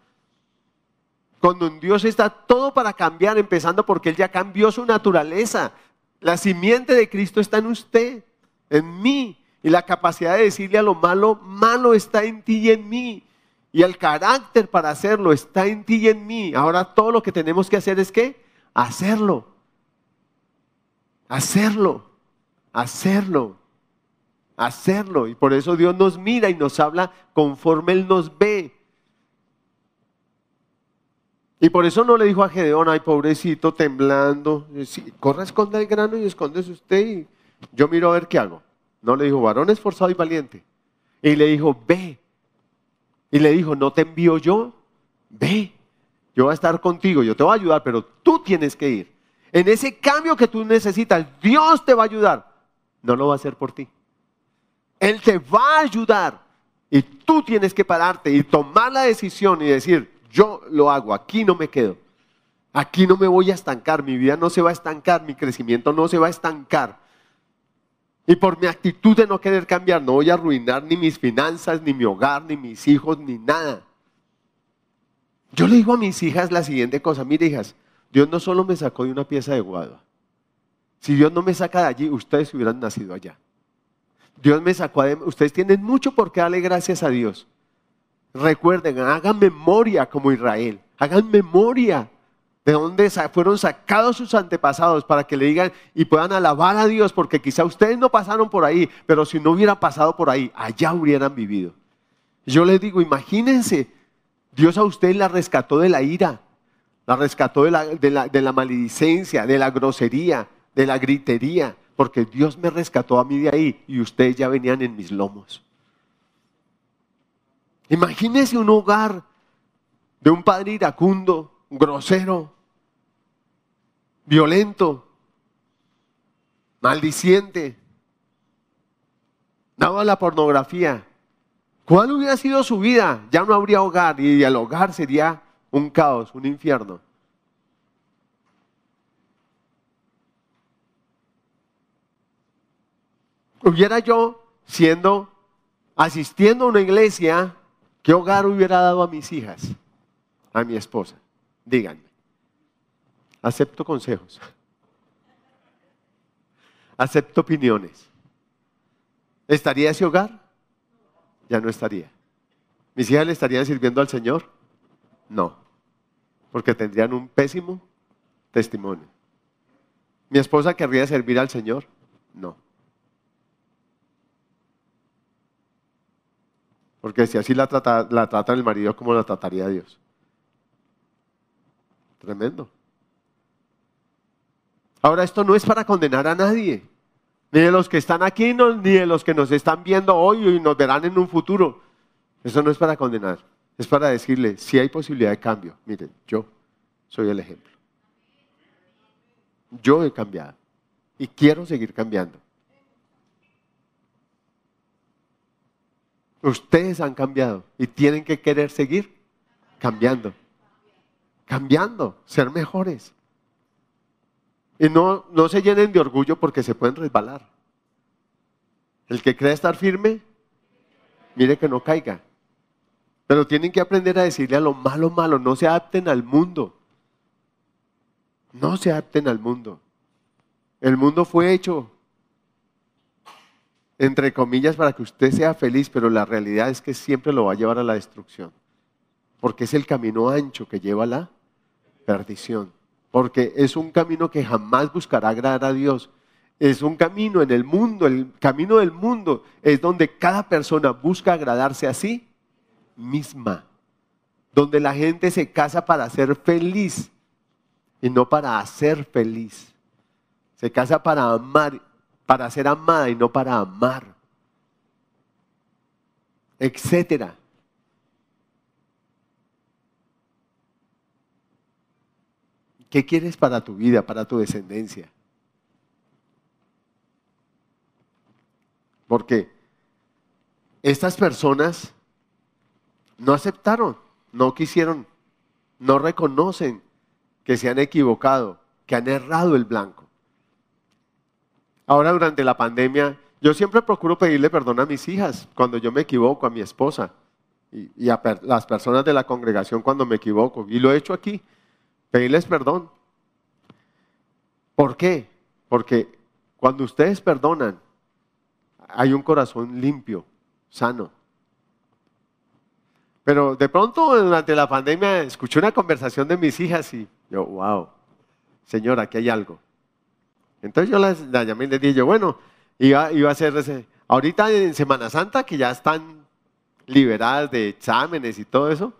Cuando en Dios está todo para cambiar, empezando porque Él ya cambió su naturaleza. La simiente de Cristo está en usted, en mí. Y la capacidad de decirle a lo malo, malo está en ti y en mí. Y el carácter para hacerlo está en ti y en mí. Ahora todo lo que tenemos que hacer es que hacerlo. Hacerlo. Hacerlo hacerlo. Y por eso Dios nos mira y nos habla conforme Él nos ve. Y por eso no le dijo a Gedeón, ay pobrecito, temblando, corre, esconde el grano y escondes usted y yo miro a ver qué hago. No le dijo, varón esforzado y valiente. Y le dijo, ve. Y le dijo, no te envío yo, ve. Yo voy a estar contigo, yo te voy a ayudar, pero tú tienes que ir. En ese cambio que tú necesitas, Dios te va a ayudar. No lo va a hacer por ti. Él te va a ayudar. Y tú tienes que pararte y tomar la decisión y decir, yo lo hago, aquí no me quedo. Aquí no me voy a estancar, mi vida no se va a estancar, mi crecimiento no se va a estancar. Y por mi actitud de no querer cambiar, no voy a arruinar ni mis finanzas, ni mi hogar, ni mis hijos, ni nada. Yo le digo a mis hijas la siguiente cosa, mire hijas, Dios no solo me sacó de una pieza de guado. Si Dios no me saca de allí, ustedes hubieran nacido allá. Dios me sacó de... Ustedes tienen mucho por qué darle gracias a Dios. Recuerden, hagan memoria como Israel. Hagan memoria. de dónde fueron sacados sus antepasados para que le digan y puedan alabar a Dios, porque quizá ustedes no pasaron por ahí, pero si no hubieran pasado por ahí, allá hubieran vivido. Yo les digo, imagínense, Dios a usted la rescató de la ira, la rescató de la, de la maledicencia, de la grosería, de la gritería, porque Dios me rescató a mí de ahí y ustedes ya venían en mis lomos. Imagínense un hogar de un padre iracundo, grosero, violento, maldiciente, daba la pornografía. ¿Cuál hubiera sido su vida? Ya no habría hogar y el hogar sería un caos, un infierno. Hubiera yo siendo, asistiendo a una iglesia, ¿qué hogar hubiera dado a mis hijas, a mi esposa? Díganme. Acepto consejos. Acepto opiniones. ¿Estaría ese hogar? Ya no estaría. ¿Mis hijas le estarían sirviendo al Señor? No, porque tendrían un pésimo testimonio. ¿Mi esposa querría servir al Señor? No. Porque si así la trata, la trata el marido, ¿cómo la trataría Dios? Tremendo. Ahora esto no es para condenar a nadie, ni de los que están aquí, ni de los que nos están viendo hoy y nos verán en un futuro. Eso no es para condenar, es para decirle, si hay posibilidad de cambio, miren, yo soy el ejemplo. Yo he cambiado y quiero seguir cambiando. Ustedes han cambiado y tienen que querer seguir cambiando. Cambiando, ser mejores. Y no, no se llenen de orgullo porque se pueden resbalar. El que cree estar firme, mire que no caiga. Pero tienen que aprender a decirle a lo malo, malo, no se adapten al mundo. No se adapten al mundo. El mundo fue hecho, entre comillas, para que usted sea feliz, pero la realidad es que siempre lo va a llevar a la destrucción. Porque es el camino ancho que lleva a la perdición porque es un camino que jamás buscará agradar a Dios. Es un camino en el mundo, el camino del mundo es donde cada persona busca agradarse a sí misma, donde la gente se casa para ser feliz y no para hacer feliz. Se casa para amar, para ser amada y no para amar, etcétera. ¿Qué quieres para tu vida, para tu descendencia? Porque estas personas no aceptaron, no quisieron, no reconocen que se han equivocado, que han errado el blanco. Ahora durante la pandemia, yo siempre procuro pedirle perdón a mis hijas cuando yo me equivoco, a mi esposa y, a las personas de la congregación cuando me equivoco. Y lo he hecho aquí pedirles perdón. ¿Por qué? Porque cuando ustedes perdonan, hay un corazón limpio, sano. Pero de pronto durante la pandemia escuché una conversación de mis hijas y yo, wow, señora, aquí hay algo. Entonces yo las, llamé y les dije, bueno, iba, a hacer ahorita en Semana Santa que ya están liberadas de exámenes y todo eso,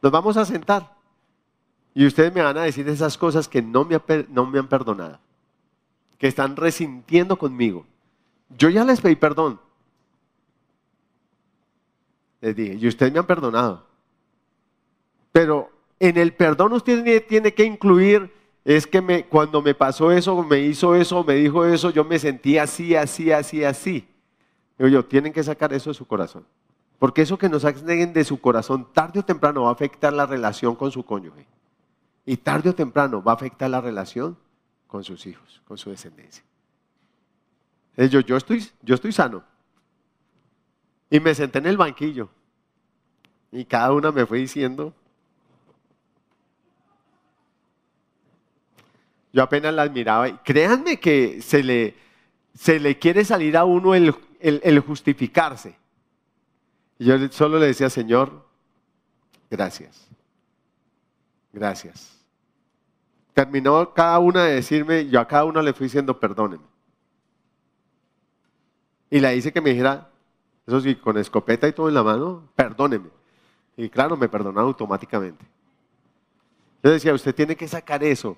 nos vamos a sentar. Y ustedes me van a decir esas cosas que no me, no me han perdonado, que están resintiendo conmigo. Yo ya les pedí perdón. Les dije, y ustedes me han perdonado. Pero en el perdón usted tiene que incluir, es que cuando me pasó eso, me hizo eso, me dijo eso, yo me sentí así, así, así, así. Digo yo, tienen que sacar eso de su corazón. Porque eso que nos saquen de su corazón, tarde o temprano va a afectar la relación con su cónyuge. Y tarde o temprano va a afectar la relación con sus hijos, con su descendencia. Yo, yo, estoy, yo estoy sano. Y me senté en el banquillo. Y cada una me fue diciendo. Yo apenas las miraba. Y créanme que se le, se le quiere salir a uno el, justificarse. Yo solo le decía, Señor, gracias. Gracias terminó cada una de decirme, yo a cada una le fui diciendo, perdóneme. Y la hice que me dijera, eso sí, con escopeta y todo en la mano, perdóneme. Y claro, me perdonó automáticamente. Yo decía, usted tiene que sacar eso.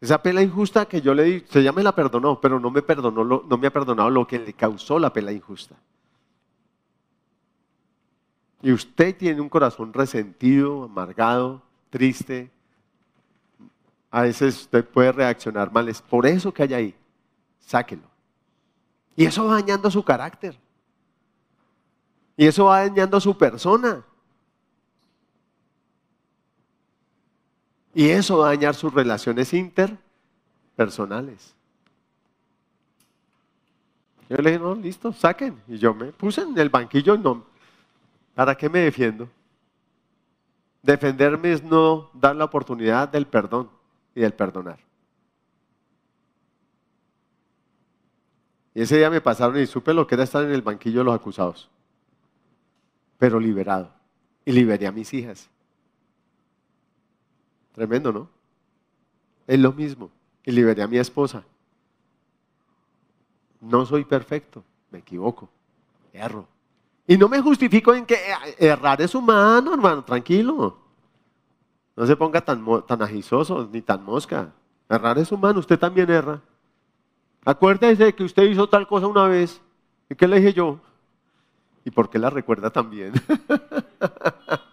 Esa pela injusta que yo le di, se ya me la perdonó, pero no me perdonó, no me ha perdonado lo que le causó la pela injusta. Y usted tiene un corazón resentido, amargado, triste. A veces usted puede reaccionar mal. Es por eso que hay ahí. Sáquelo. Y eso va dañando su carácter. Y eso va dañando su persona. Y eso va a dañar sus relaciones interpersonales. Yo le dije, no, listo, saquen. Y yo me puse en el banquillo no. ¿Para qué me defiendo? Defenderme es no dar la oportunidad del perdón y del perdonar. Y ese día me pasaron y supe lo que era estar en el banquillo de los acusados. Pero liberado. Y liberé a mis hijas. Tremendo, ¿no? Es lo mismo. Y liberé a mi esposa. No soy perfecto, me equivoco, erro. Y no me justifico en que errar es humano, hermano, tranquilo. No se ponga tan, tan agisoso ni tan mosca. Errar es humano, usted también erra. Acuérdese que usted hizo tal cosa una vez. ¿Y qué le dije yo? ¿Y por qué la recuerda también?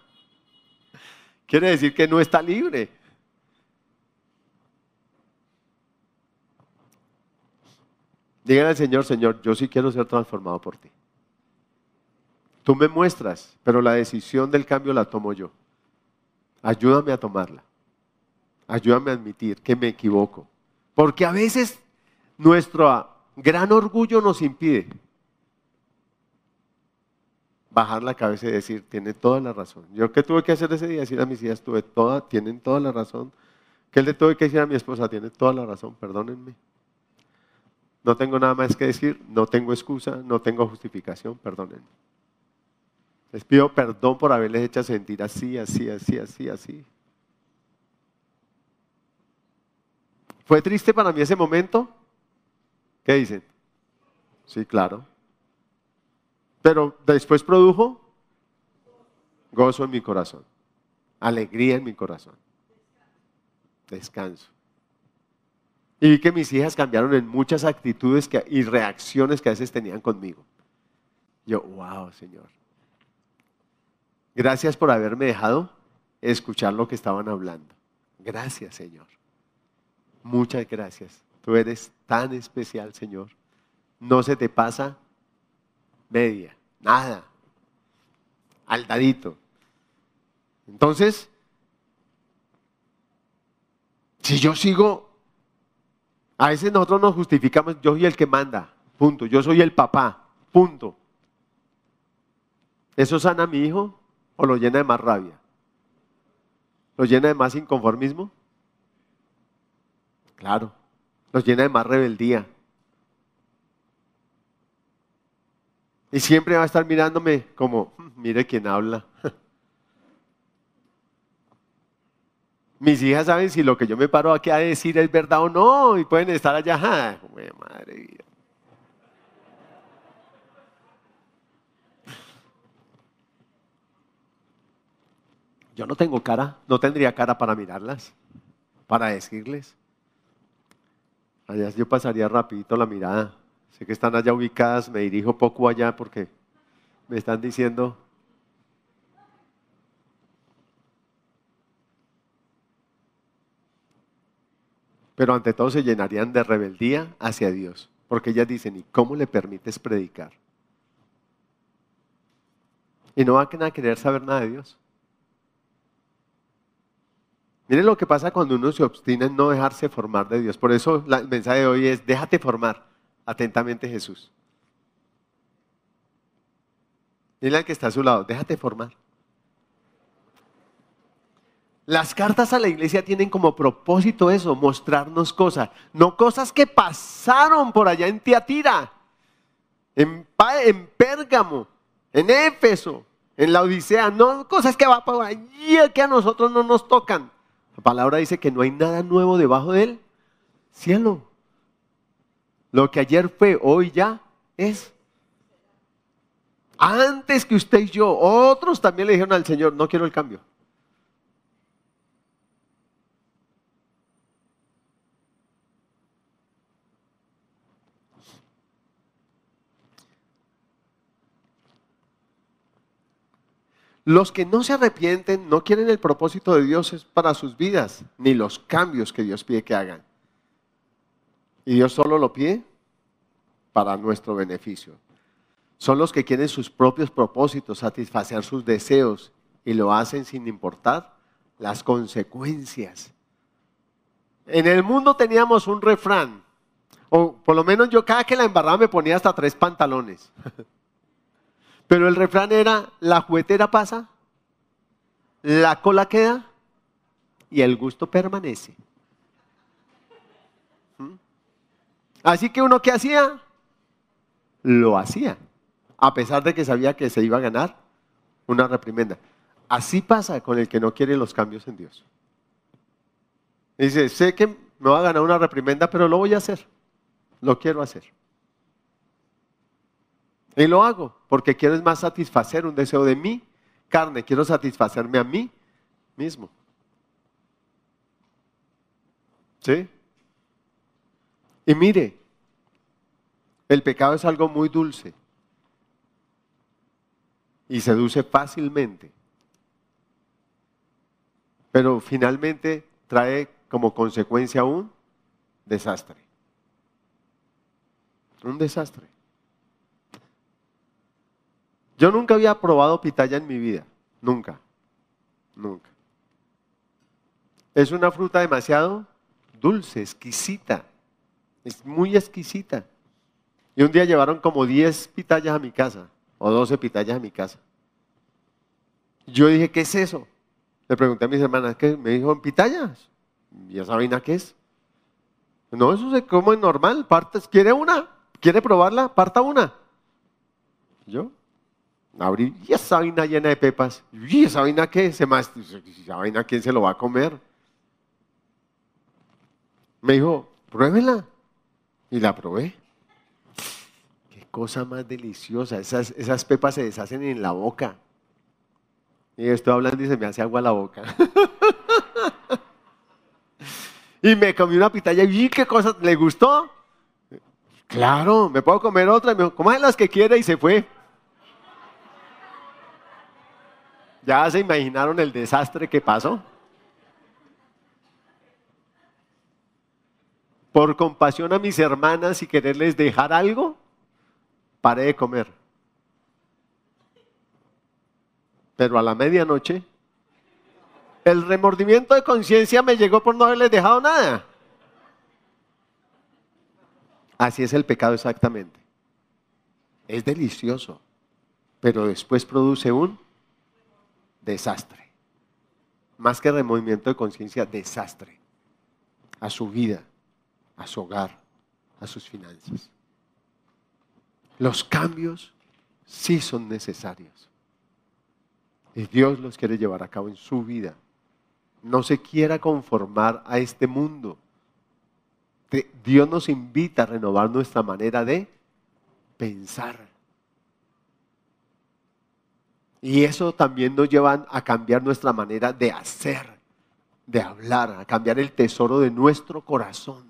Quiere decir que no está libre. Díganle al Señor, Señor, yo sí quiero ser transformado por ti. Tú me muestras, pero la decisión del cambio la tomo yo. Ayúdame a tomarla. Ayúdame a admitir que me equivoco. Porque a veces nuestro gran orgullo nos impide bajar la cabeza y decir, tiene toda la razón. Yo qué tuve que hacer ese día, decir a mis hijas, tuve toda, tienen toda la razón. ¿Qué le tuve que decir a mi esposa? Tiene toda la razón, perdónenme. No tengo nada más que decir, no tengo excusa, no tengo justificación, perdónenme. Les pido perdón por haberles hecho sentir así, así, así, así, así. ¿Fue triste para mí ese momento? ¿Qué dicen? Sí, claro. Pero después produjo gozo en mi corazón, alegría en mi corazón, descanso. Y vi que mis hijas cambiaron en muchas actitudes y reacciones que a veces tenían conmigo. Yo, wow, Señor. Gracias por haberme dejado escuchar lo que estaban hablando. Gracias, Señor. Muchas gracias. Tú eres tan especial, Señor. No se te pasa media. Nada. Al dadito. Entonces, si yo sigo, a veces nosotros nos justificamos, yo soy el que manda, punto. Yo soy el papá, punto. ¿Eso sana a mi hijo o lo llena de más rabia? ¿Lo llena de más inconformismo? Claro. Lo llena de más rebeldía. Y siempre va a estar mirándome como, hmm, mire quién habla. Mis hijas saben si lo que yo me paro aquí a decir es verdad o no, y pueden estar allá, madre Yo no tengo cara, no tendría cara para mirarlas, para decirles. Allá yo pasaría rapidito la mirada. Sé que están allá ubicadas, me dirijo poco allá porque me están diciendo, pero ante todo se llenarían de rebeldía hacia Dios, porque ellas dicen, ¿y cómo le permites predicar? Y no van a querer saber nada de Dios. Miren lo que pasa cuando uno se obstina en no dejarse formar de Dios. Por eso el mensaje de hoy es, déjate formar. Atentamente Jesús. Dile al que está a su lado, déjate formar. Las cartas a la iglesia tienen como propósito eso, mostrarnos cosas, no cosas que pasaron por allá en Tiatira, en, en Pérgamo, en Éfeso, en la Odisea, no cosas que van por allí que a nosotros no nos tocan. La palabra dice que no hay nada nuevo debajo del cielo. Lo que ayer fue, hoy ya es. Antes que usted y yo, otros también le dijeron al Señor, no quiero el cambio. Los que no se arrepienten no quieren el propósito de Dios para sus vidas, ni los cambios que Dios pide que hagan. Y Dios solo lo pide para nuestro beneficio. Son los que quieren sus propios propósitos, satisfacer sus deseos y lo hacen sin importar las consecuencias. En el mundo teníamos un refrán, o por lo menos yo cada que la embarraba me ponía hasta tres pantalones. Pero el refrán era, la juguetera pasa, la cola queda y el gusto permanece. ¿Mm? Así que uno que hacía, lo hacía, a pesar de que sabía que se iba a ganar una reprimenda. Así pasa con el que no quiere los cambios en Dios. Dice, sé que me va a ganar una reprimenda, pero lo voy a hacer. Lo quiero hacer. Y lo hago porque quiero más satisfacer un deseo de mi carne, quiero satisfacerme a mí mismo. ¿Sí? Y mire, el pecado es algo muy dulce y seduce fácilmente, pero finalmente trae como consecuencia un desastre. Un desastre. Yo nunca había probado pitaya en mi vida, nunca, nunca. Es una fruta demasiado dulce, exquisita, es muy exquisita. Y un día llevaron como 10 pitayas a mi casa, o 12 pitayas a mi casa. Yo dije, ¿qué es eso? Le pregunté a mis hermanas, ¿qué? Me dijo, pitayas. ¿Y esa vaina qué es? No, eso se come normal. Partes, ¿Quiere una? ¿Quiere probarla? Parta una. ¿Yo? abrir, y esa vaina llena de pepas, y esa vaina qué, se esa vaina quién se lo va a comer. Me dijo, pruébela. Y la probé. Qué cosa más deliciosa. Esas, esas pepas se deshacen en la boca. Y estoy hablando y se me hace agua la boca. y me comí una pitaya y qué cosa, ¿le gustó? Claro, me puedo comer otra. Y me dijo, las que quiera y se fue. ¿Ya se imaginaron el desastre que pasó? Por compasión a mis hermanas y quererles dejar algo, paré de comer. Pero a la medianoche, el remordimiento de conciencia me llegó por no haberles dejado nada. Así es el pecado exactamente. Es delicioso, pero después produce un desastre. Más que removimiento de conciencia, desastre. A su vida, a su hogar, a sus finanzas. Los cambios sí son necesarios. Y Dios los quiere llevar a cabo en su vida. No se quiera conformar a este mundo. Dios nos invita a renovar nuestra manera de pensar. Y eso también nos lleva a cambiar nuestra manera de hacer, de hablar, a cambiar el tesoro de nuestro corazón.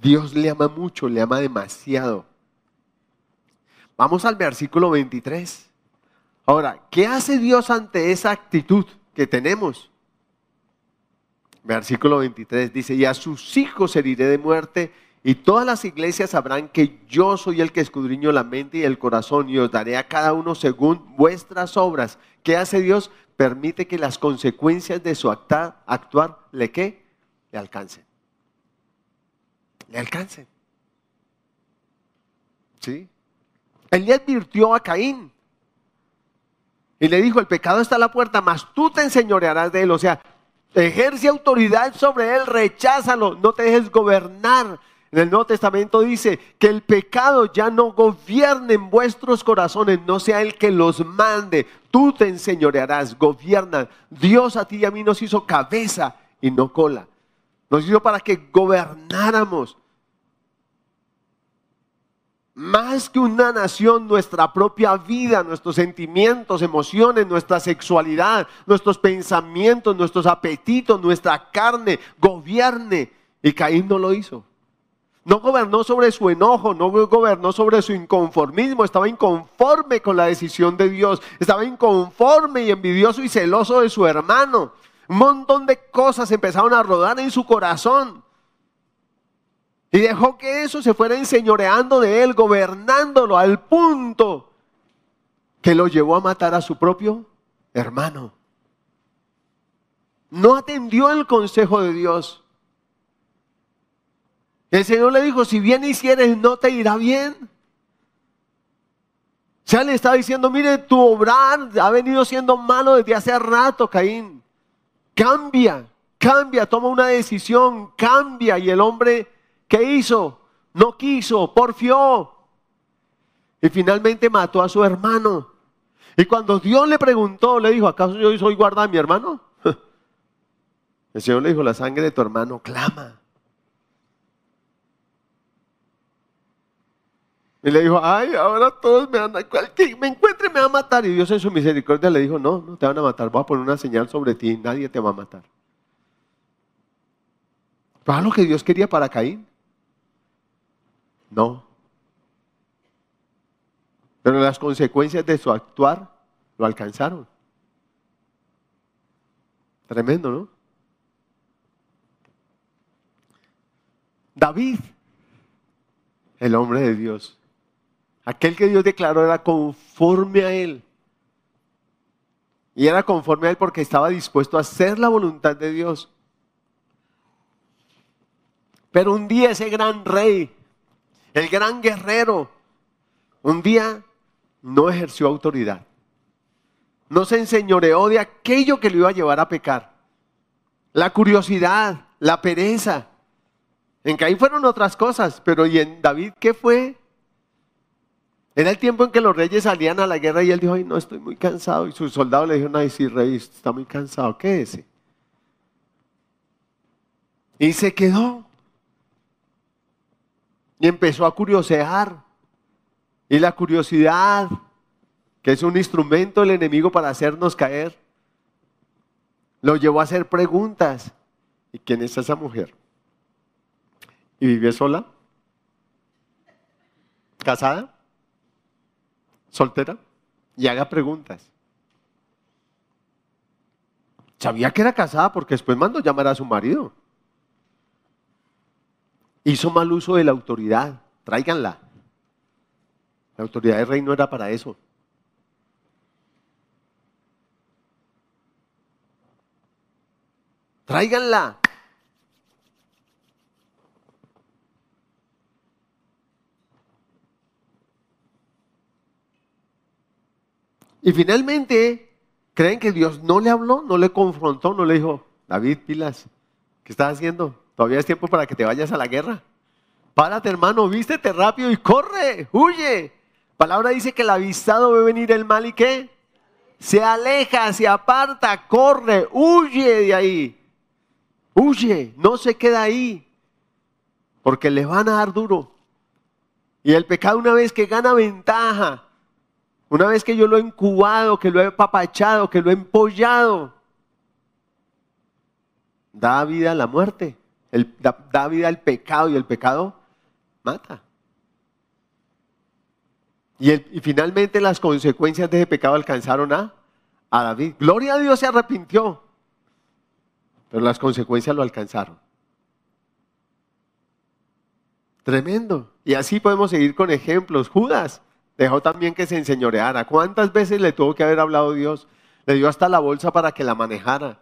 Dios le ama mucho, le ama demasiado. Vamos al versículo 23. Ahora, ¿qué hace Dios ante esa actitud que tenemos? Versículo 23 dice, y a sus hijos heriré de muerte y todas las iglesias sabrán que yo soy el que escudriño la mente y el corazón y os daré a cada uno según vuestras obras. ¿Qué hace Dios? Permite que las consecuencias de su actuar, le qué? Le alcancen. Le alcancen. ¿Sí? Él le advirtió a Caín. Y le dijo, el pecado está a la puerta, mas tú te enseñorearás de él. O sea, ejerce autoridad sobre él, recházalo, no te dejes gobernar En el Nuevo Testamento dice que el pecado ya no gobierne en vuestros corazones, no sea el que los mande. Tú te enseñorearás, gobierna. Dios a ti y a mí nos hizo cabeza y no cola. Nos hizo para que gobernáramos. Más que una nación, nuestra propia vida, nuestros sentimientos, emociones, nuestra sexualidad, nuestros pensamientos, nuestros apetitos, nuestra carne, gobierne. Y Caín no lo hizo. No gobernó sobre su enojo, no gobernó sobre su inconformismo, estaba inconforme con la decisión de Dios, estaba inconforme y envidioso y celoso de su hermano. Un montón de cosas empezaron a rodar en su corazón. Y dejó que eso se fuera enseñoreando de él, gobernándolo al punto que lo llevó a matar a su propio hermano. No atendió el consejo de Dios. El Señor le dijo, si bien hicieres, no te irá bien. Sea, le estaba diciendo, mire, tu obrar ha venido siendo malo desde hace rato, Caín. Cambia, cambia, toma una decisión, cambia. Y el hombre, ¿qué hizo? No quiso, porfió. Y finalmente mató a su hermano. Y cuando Dios le preguntó, le dijo, ¿acaso yo soy guarda de mi hermano? El Señor le dijo, la sangre de tu hermano clama. Y le dijo, ay, ahora todos me van a, que me encuentre me va a matar. Y Dios en su misericordia le dijo, no, no te van a matar, voy a poner una señal sobre ti, nadie te va a matar. ¿Para lo que Dios quería para Caín? No. Pero las consecuencias de su actuar lo alcanzaron. Tremendo, ¿no? David, el hombre de Dios, Aquel que Dios declaró era conforme a Él. Y era conforme a Él porque estaba dispuesto a hacer la voluntad de Dios. Pero un día ese gran rey, el gran guerrero, un día no ejerció autoridad. No se enseñoreó de aquello que le iba a llevar a pecar. La curiosidad, la pereza. En Caín fueron otras cosas, pero ¿y en David qué fue? Era el tiempo en que los reyes salían a la guerra y él dijo, ay, no, estoy muy cansado. Y sus soldados le dijeron, ay, sí, rey, está muy cansado, ¿qué es? Y se quedó. Y empezó a curiosear. Y la curiosidad, que es un instrumento del enemigo para hacernos caer, lo llevó a hacer preguntas. ¿Y quién es esa mujer? ¿Y vive sola? ¿Casada? soltera y haga preguntas. Sabía que era casada porque después mandó llamar a su marido. Hizo mal uso de la autoridad. Tráiganla. La autoridad del rey no era para eso. Tráiganla. Y finalmente, ¿creen que Dios no le habló, no le confrontó, no le dijo, David, pilas, ¿qué estás haciendo? Todavía es tiempo para que te vayas a la guerra. Párate, hermano, vístete rápido y corre, huye. Palabra dice que el avistado ve venir el mal y qué? Se aleja, se aparta, corre, huye de ahí. Huye, no se queda ahí. Porque le van a dar duro. Y el pecado una vez que gana ventaja, una vez que yo lo he incubado, que lo he papachado, que lo he empollado, da vida a la muerte, da, vida al pecado y el pecado mata. Y, finalmente las consecuencias de ese pecado alcanzaron a, a David. Gloria a Dios se arrepintió, pero las consecuencias lo alcanzaron. Tremendo. Y así podemos seguir con ejemplos. Judas Dejó también que se enseñoreara. ¿Cuántas veces le tuvo que haber hablado Dios? Le dio hasta la bolsa para que la manejara.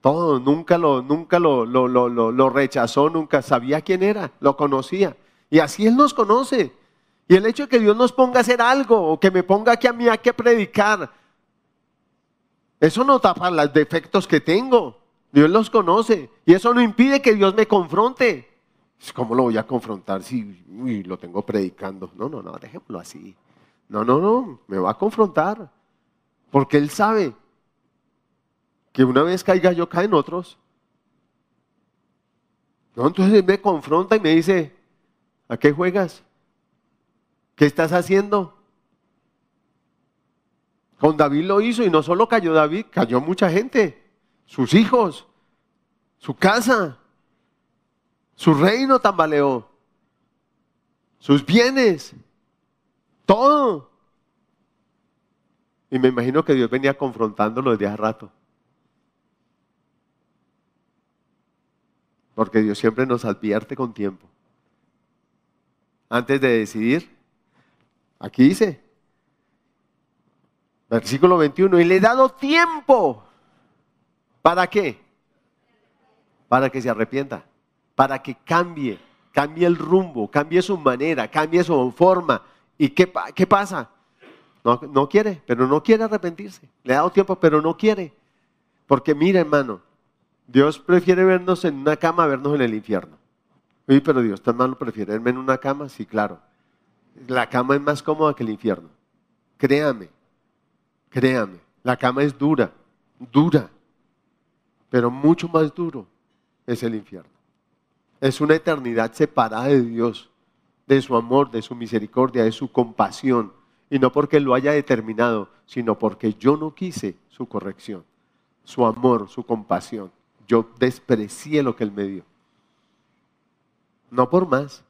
Todo, nunca lo, nunca lo, lo, lo, lo rechazó, nunca sabía quién era, lo conocía. Y así Él nos conoce. Y el hecho de que Dios nos ponga a hacer algo o que me ponga aquí a mí a que predicar, eso no tapa los defectos que tengo. Dios los conoce. Y eso no impide que Dios me confronte. ¿Cómo lo voy a confrontar si lo tengo predicando? No, no, no, déjemelo así. No, no, no, me va a confrontar. Porque él sabe que una vez caiga yo, caen otros. Entonces me confronta y me dice, ¿a qué juegas? ¿Qué estás haciendo? Con David lo hizo y no solo cayó David, cayó mucha gente, sus hijos, su casa, su reino tambaleó, sus bienes, todo. Y me imagino que Dios venía confrontándolo desde hace rato. Porque Dios siempre nos advierte con tiempo. Antes de decidir, aquí dice, versículo 21, y le he dado tiempo. ¿Para qué? Para que se arrepienta, para que cambie, cambie el rumbo, cambie su manera, cambie su forma. ¿Y qué, pasa? No, no quiere, pero no quiere arrepentirse. Le ha dado tiempo, pero no quiere. Porque mira, hermano, Dios prefiere vernos en una cama a vernos en el infierno. Uy, pero Dios tan malo prefiere verme en una cama. Sí, claro. La cama es más cómoda que el infierno. Créame, créame. La cama es dura, dura. Pero mucho más duro es el infierno. Es una eternidad separada de Dios, de su amor, de su misericordia, de su compasión. Y no porque lo haya determinado, sino porque yo no quise su corrección, su amor, su compasión. Yo desprecié lo que Él me dio. No por más.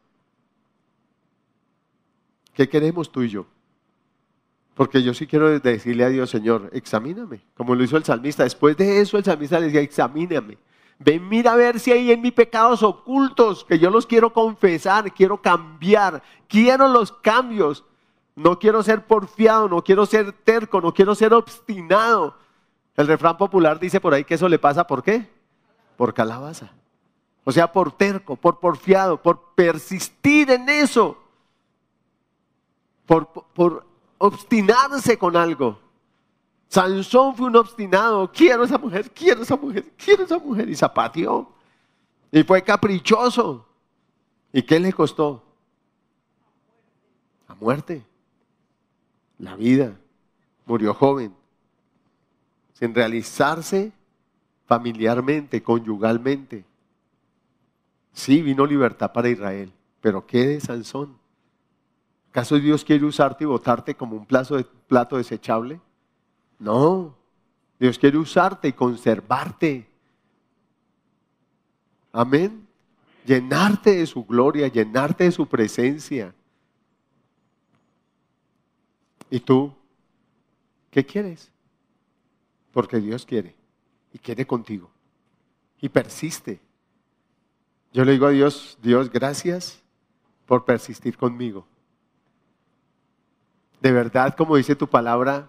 ¿Qué queremos tú y yo? Porque yo sí quiero decirle a Dios, Señor, examíname, como lo hizo el salmista. Después de eso el salmista le decía, examíname. Ven, mira a ver si hay en mí pecados ocultos, que yo los quiero confesar, quiero cambiar, quiero los cambios. No quiero ser porfiado, no quiero ser terco, no quiero ser obstinado. El refrán popular dice por ahí que eso le pasa, ¿por qué? Por calabaza. O sea, por terco, por porfiado, por persistir en eso. Por, por obstinarse con algo. Sansón fue un obstinado. Quiero esa mujer, quiero esa mujer, quiero esa mujer. Y zapateó. Y fue caprichoso. ¿Y qué le costó? La muerte la vida. Murió joven, sin realizarse familiarmente, conyugalmente. Sí, vino libertad para Israel, pero ¿qué de Sansón? ¿Acaso Dios quiere usarte y botarte como un plato, de, plato desechable? No, Dios quiere usarte y conservarte. Amén. Llenarte de su gloria, llenarte de su presencia. ¿Y tú qué quieres? Porque Dios quiere y quiere contigo y persiste. Yo le digo a Dios, Dios, gracias por persistir conmigo. De verdad, como dice tu palabra,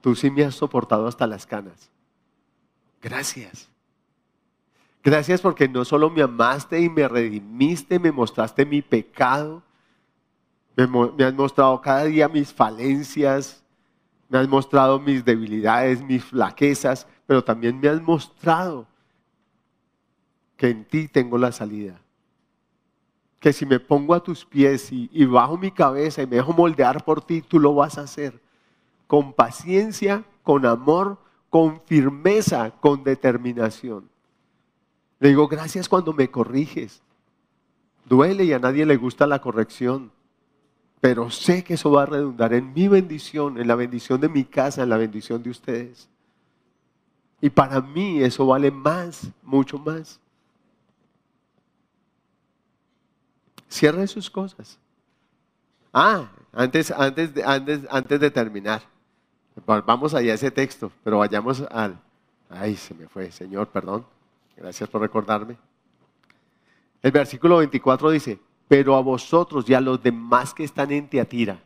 tú sí me has soportado hasta las canas. Gracias. Gracias porque no solo me amaste y me redimiste, me mostraste mi pecado, me, has mostrado cada día mis falencias, me has mostrado mis debilidades, mis flaquezas, pero también me has mostrado que en ti tengo la salida. Que si me pongo a tus pies y, y bajo mi cabeza y me dejo moldear por ti, tú lo vas a hacer. Con paciencia, con amor, con firmeza, con determinación. Le digo, gracias cuando me corriges. Duele y a nadie le gusta la corrección pero sé que eso va a redundar en mi bendición, en la bendición de mi casa, en la bendición de ustedes. Y para mí eso vale más, mucho más. Cierre sus cosas. Ah, antes, antes, antes, antes de terminar, vamos allá a ese texto, pero vayamos al... Ay, se me fue, Señor, perdón. Gracias por recordarme. El versículo 24 dice, pero a vosotros y a los demás que están en Teatira.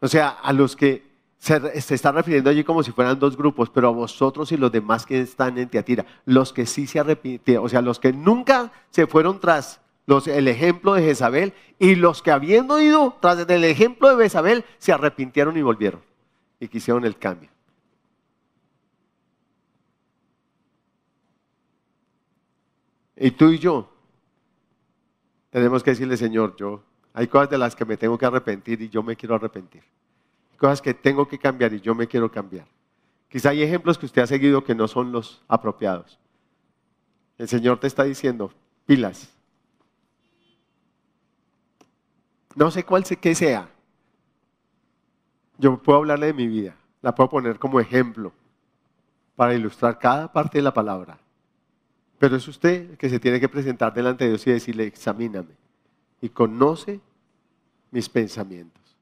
O sea, a los que se, se, está refiriendo allí como si fueran dos grupos, pero a vosotros y los demás que están en Teatira, los que sí se arrepintieron, o sea, los que nunca se fueron tras el ejemplo de Jezabel y los que habiendo ido tras el ejemplo de Jezabel se arrepintieron y volvieron y quisieron el cambio. Y tú y yo tenemos que decirle, Señor, yo hay cosas de las que me tengo que arrepentir y yo me quiero arrepentir. Cosas que tengo que cambiar y yo me quiero cambiar. Quizá hay ejemplos que usted ha seguido que no son los apropiados. El Señor te está diciendo, pilas. No sé cuál sea. Yo puedo hablarle de mi vida, la puedo poner como ejemplo para ilustrar cada parte de la palabra. Pero es usted el que se tiene que presentar delante de Dios y decirle, examíname y conoce mis pensamientos.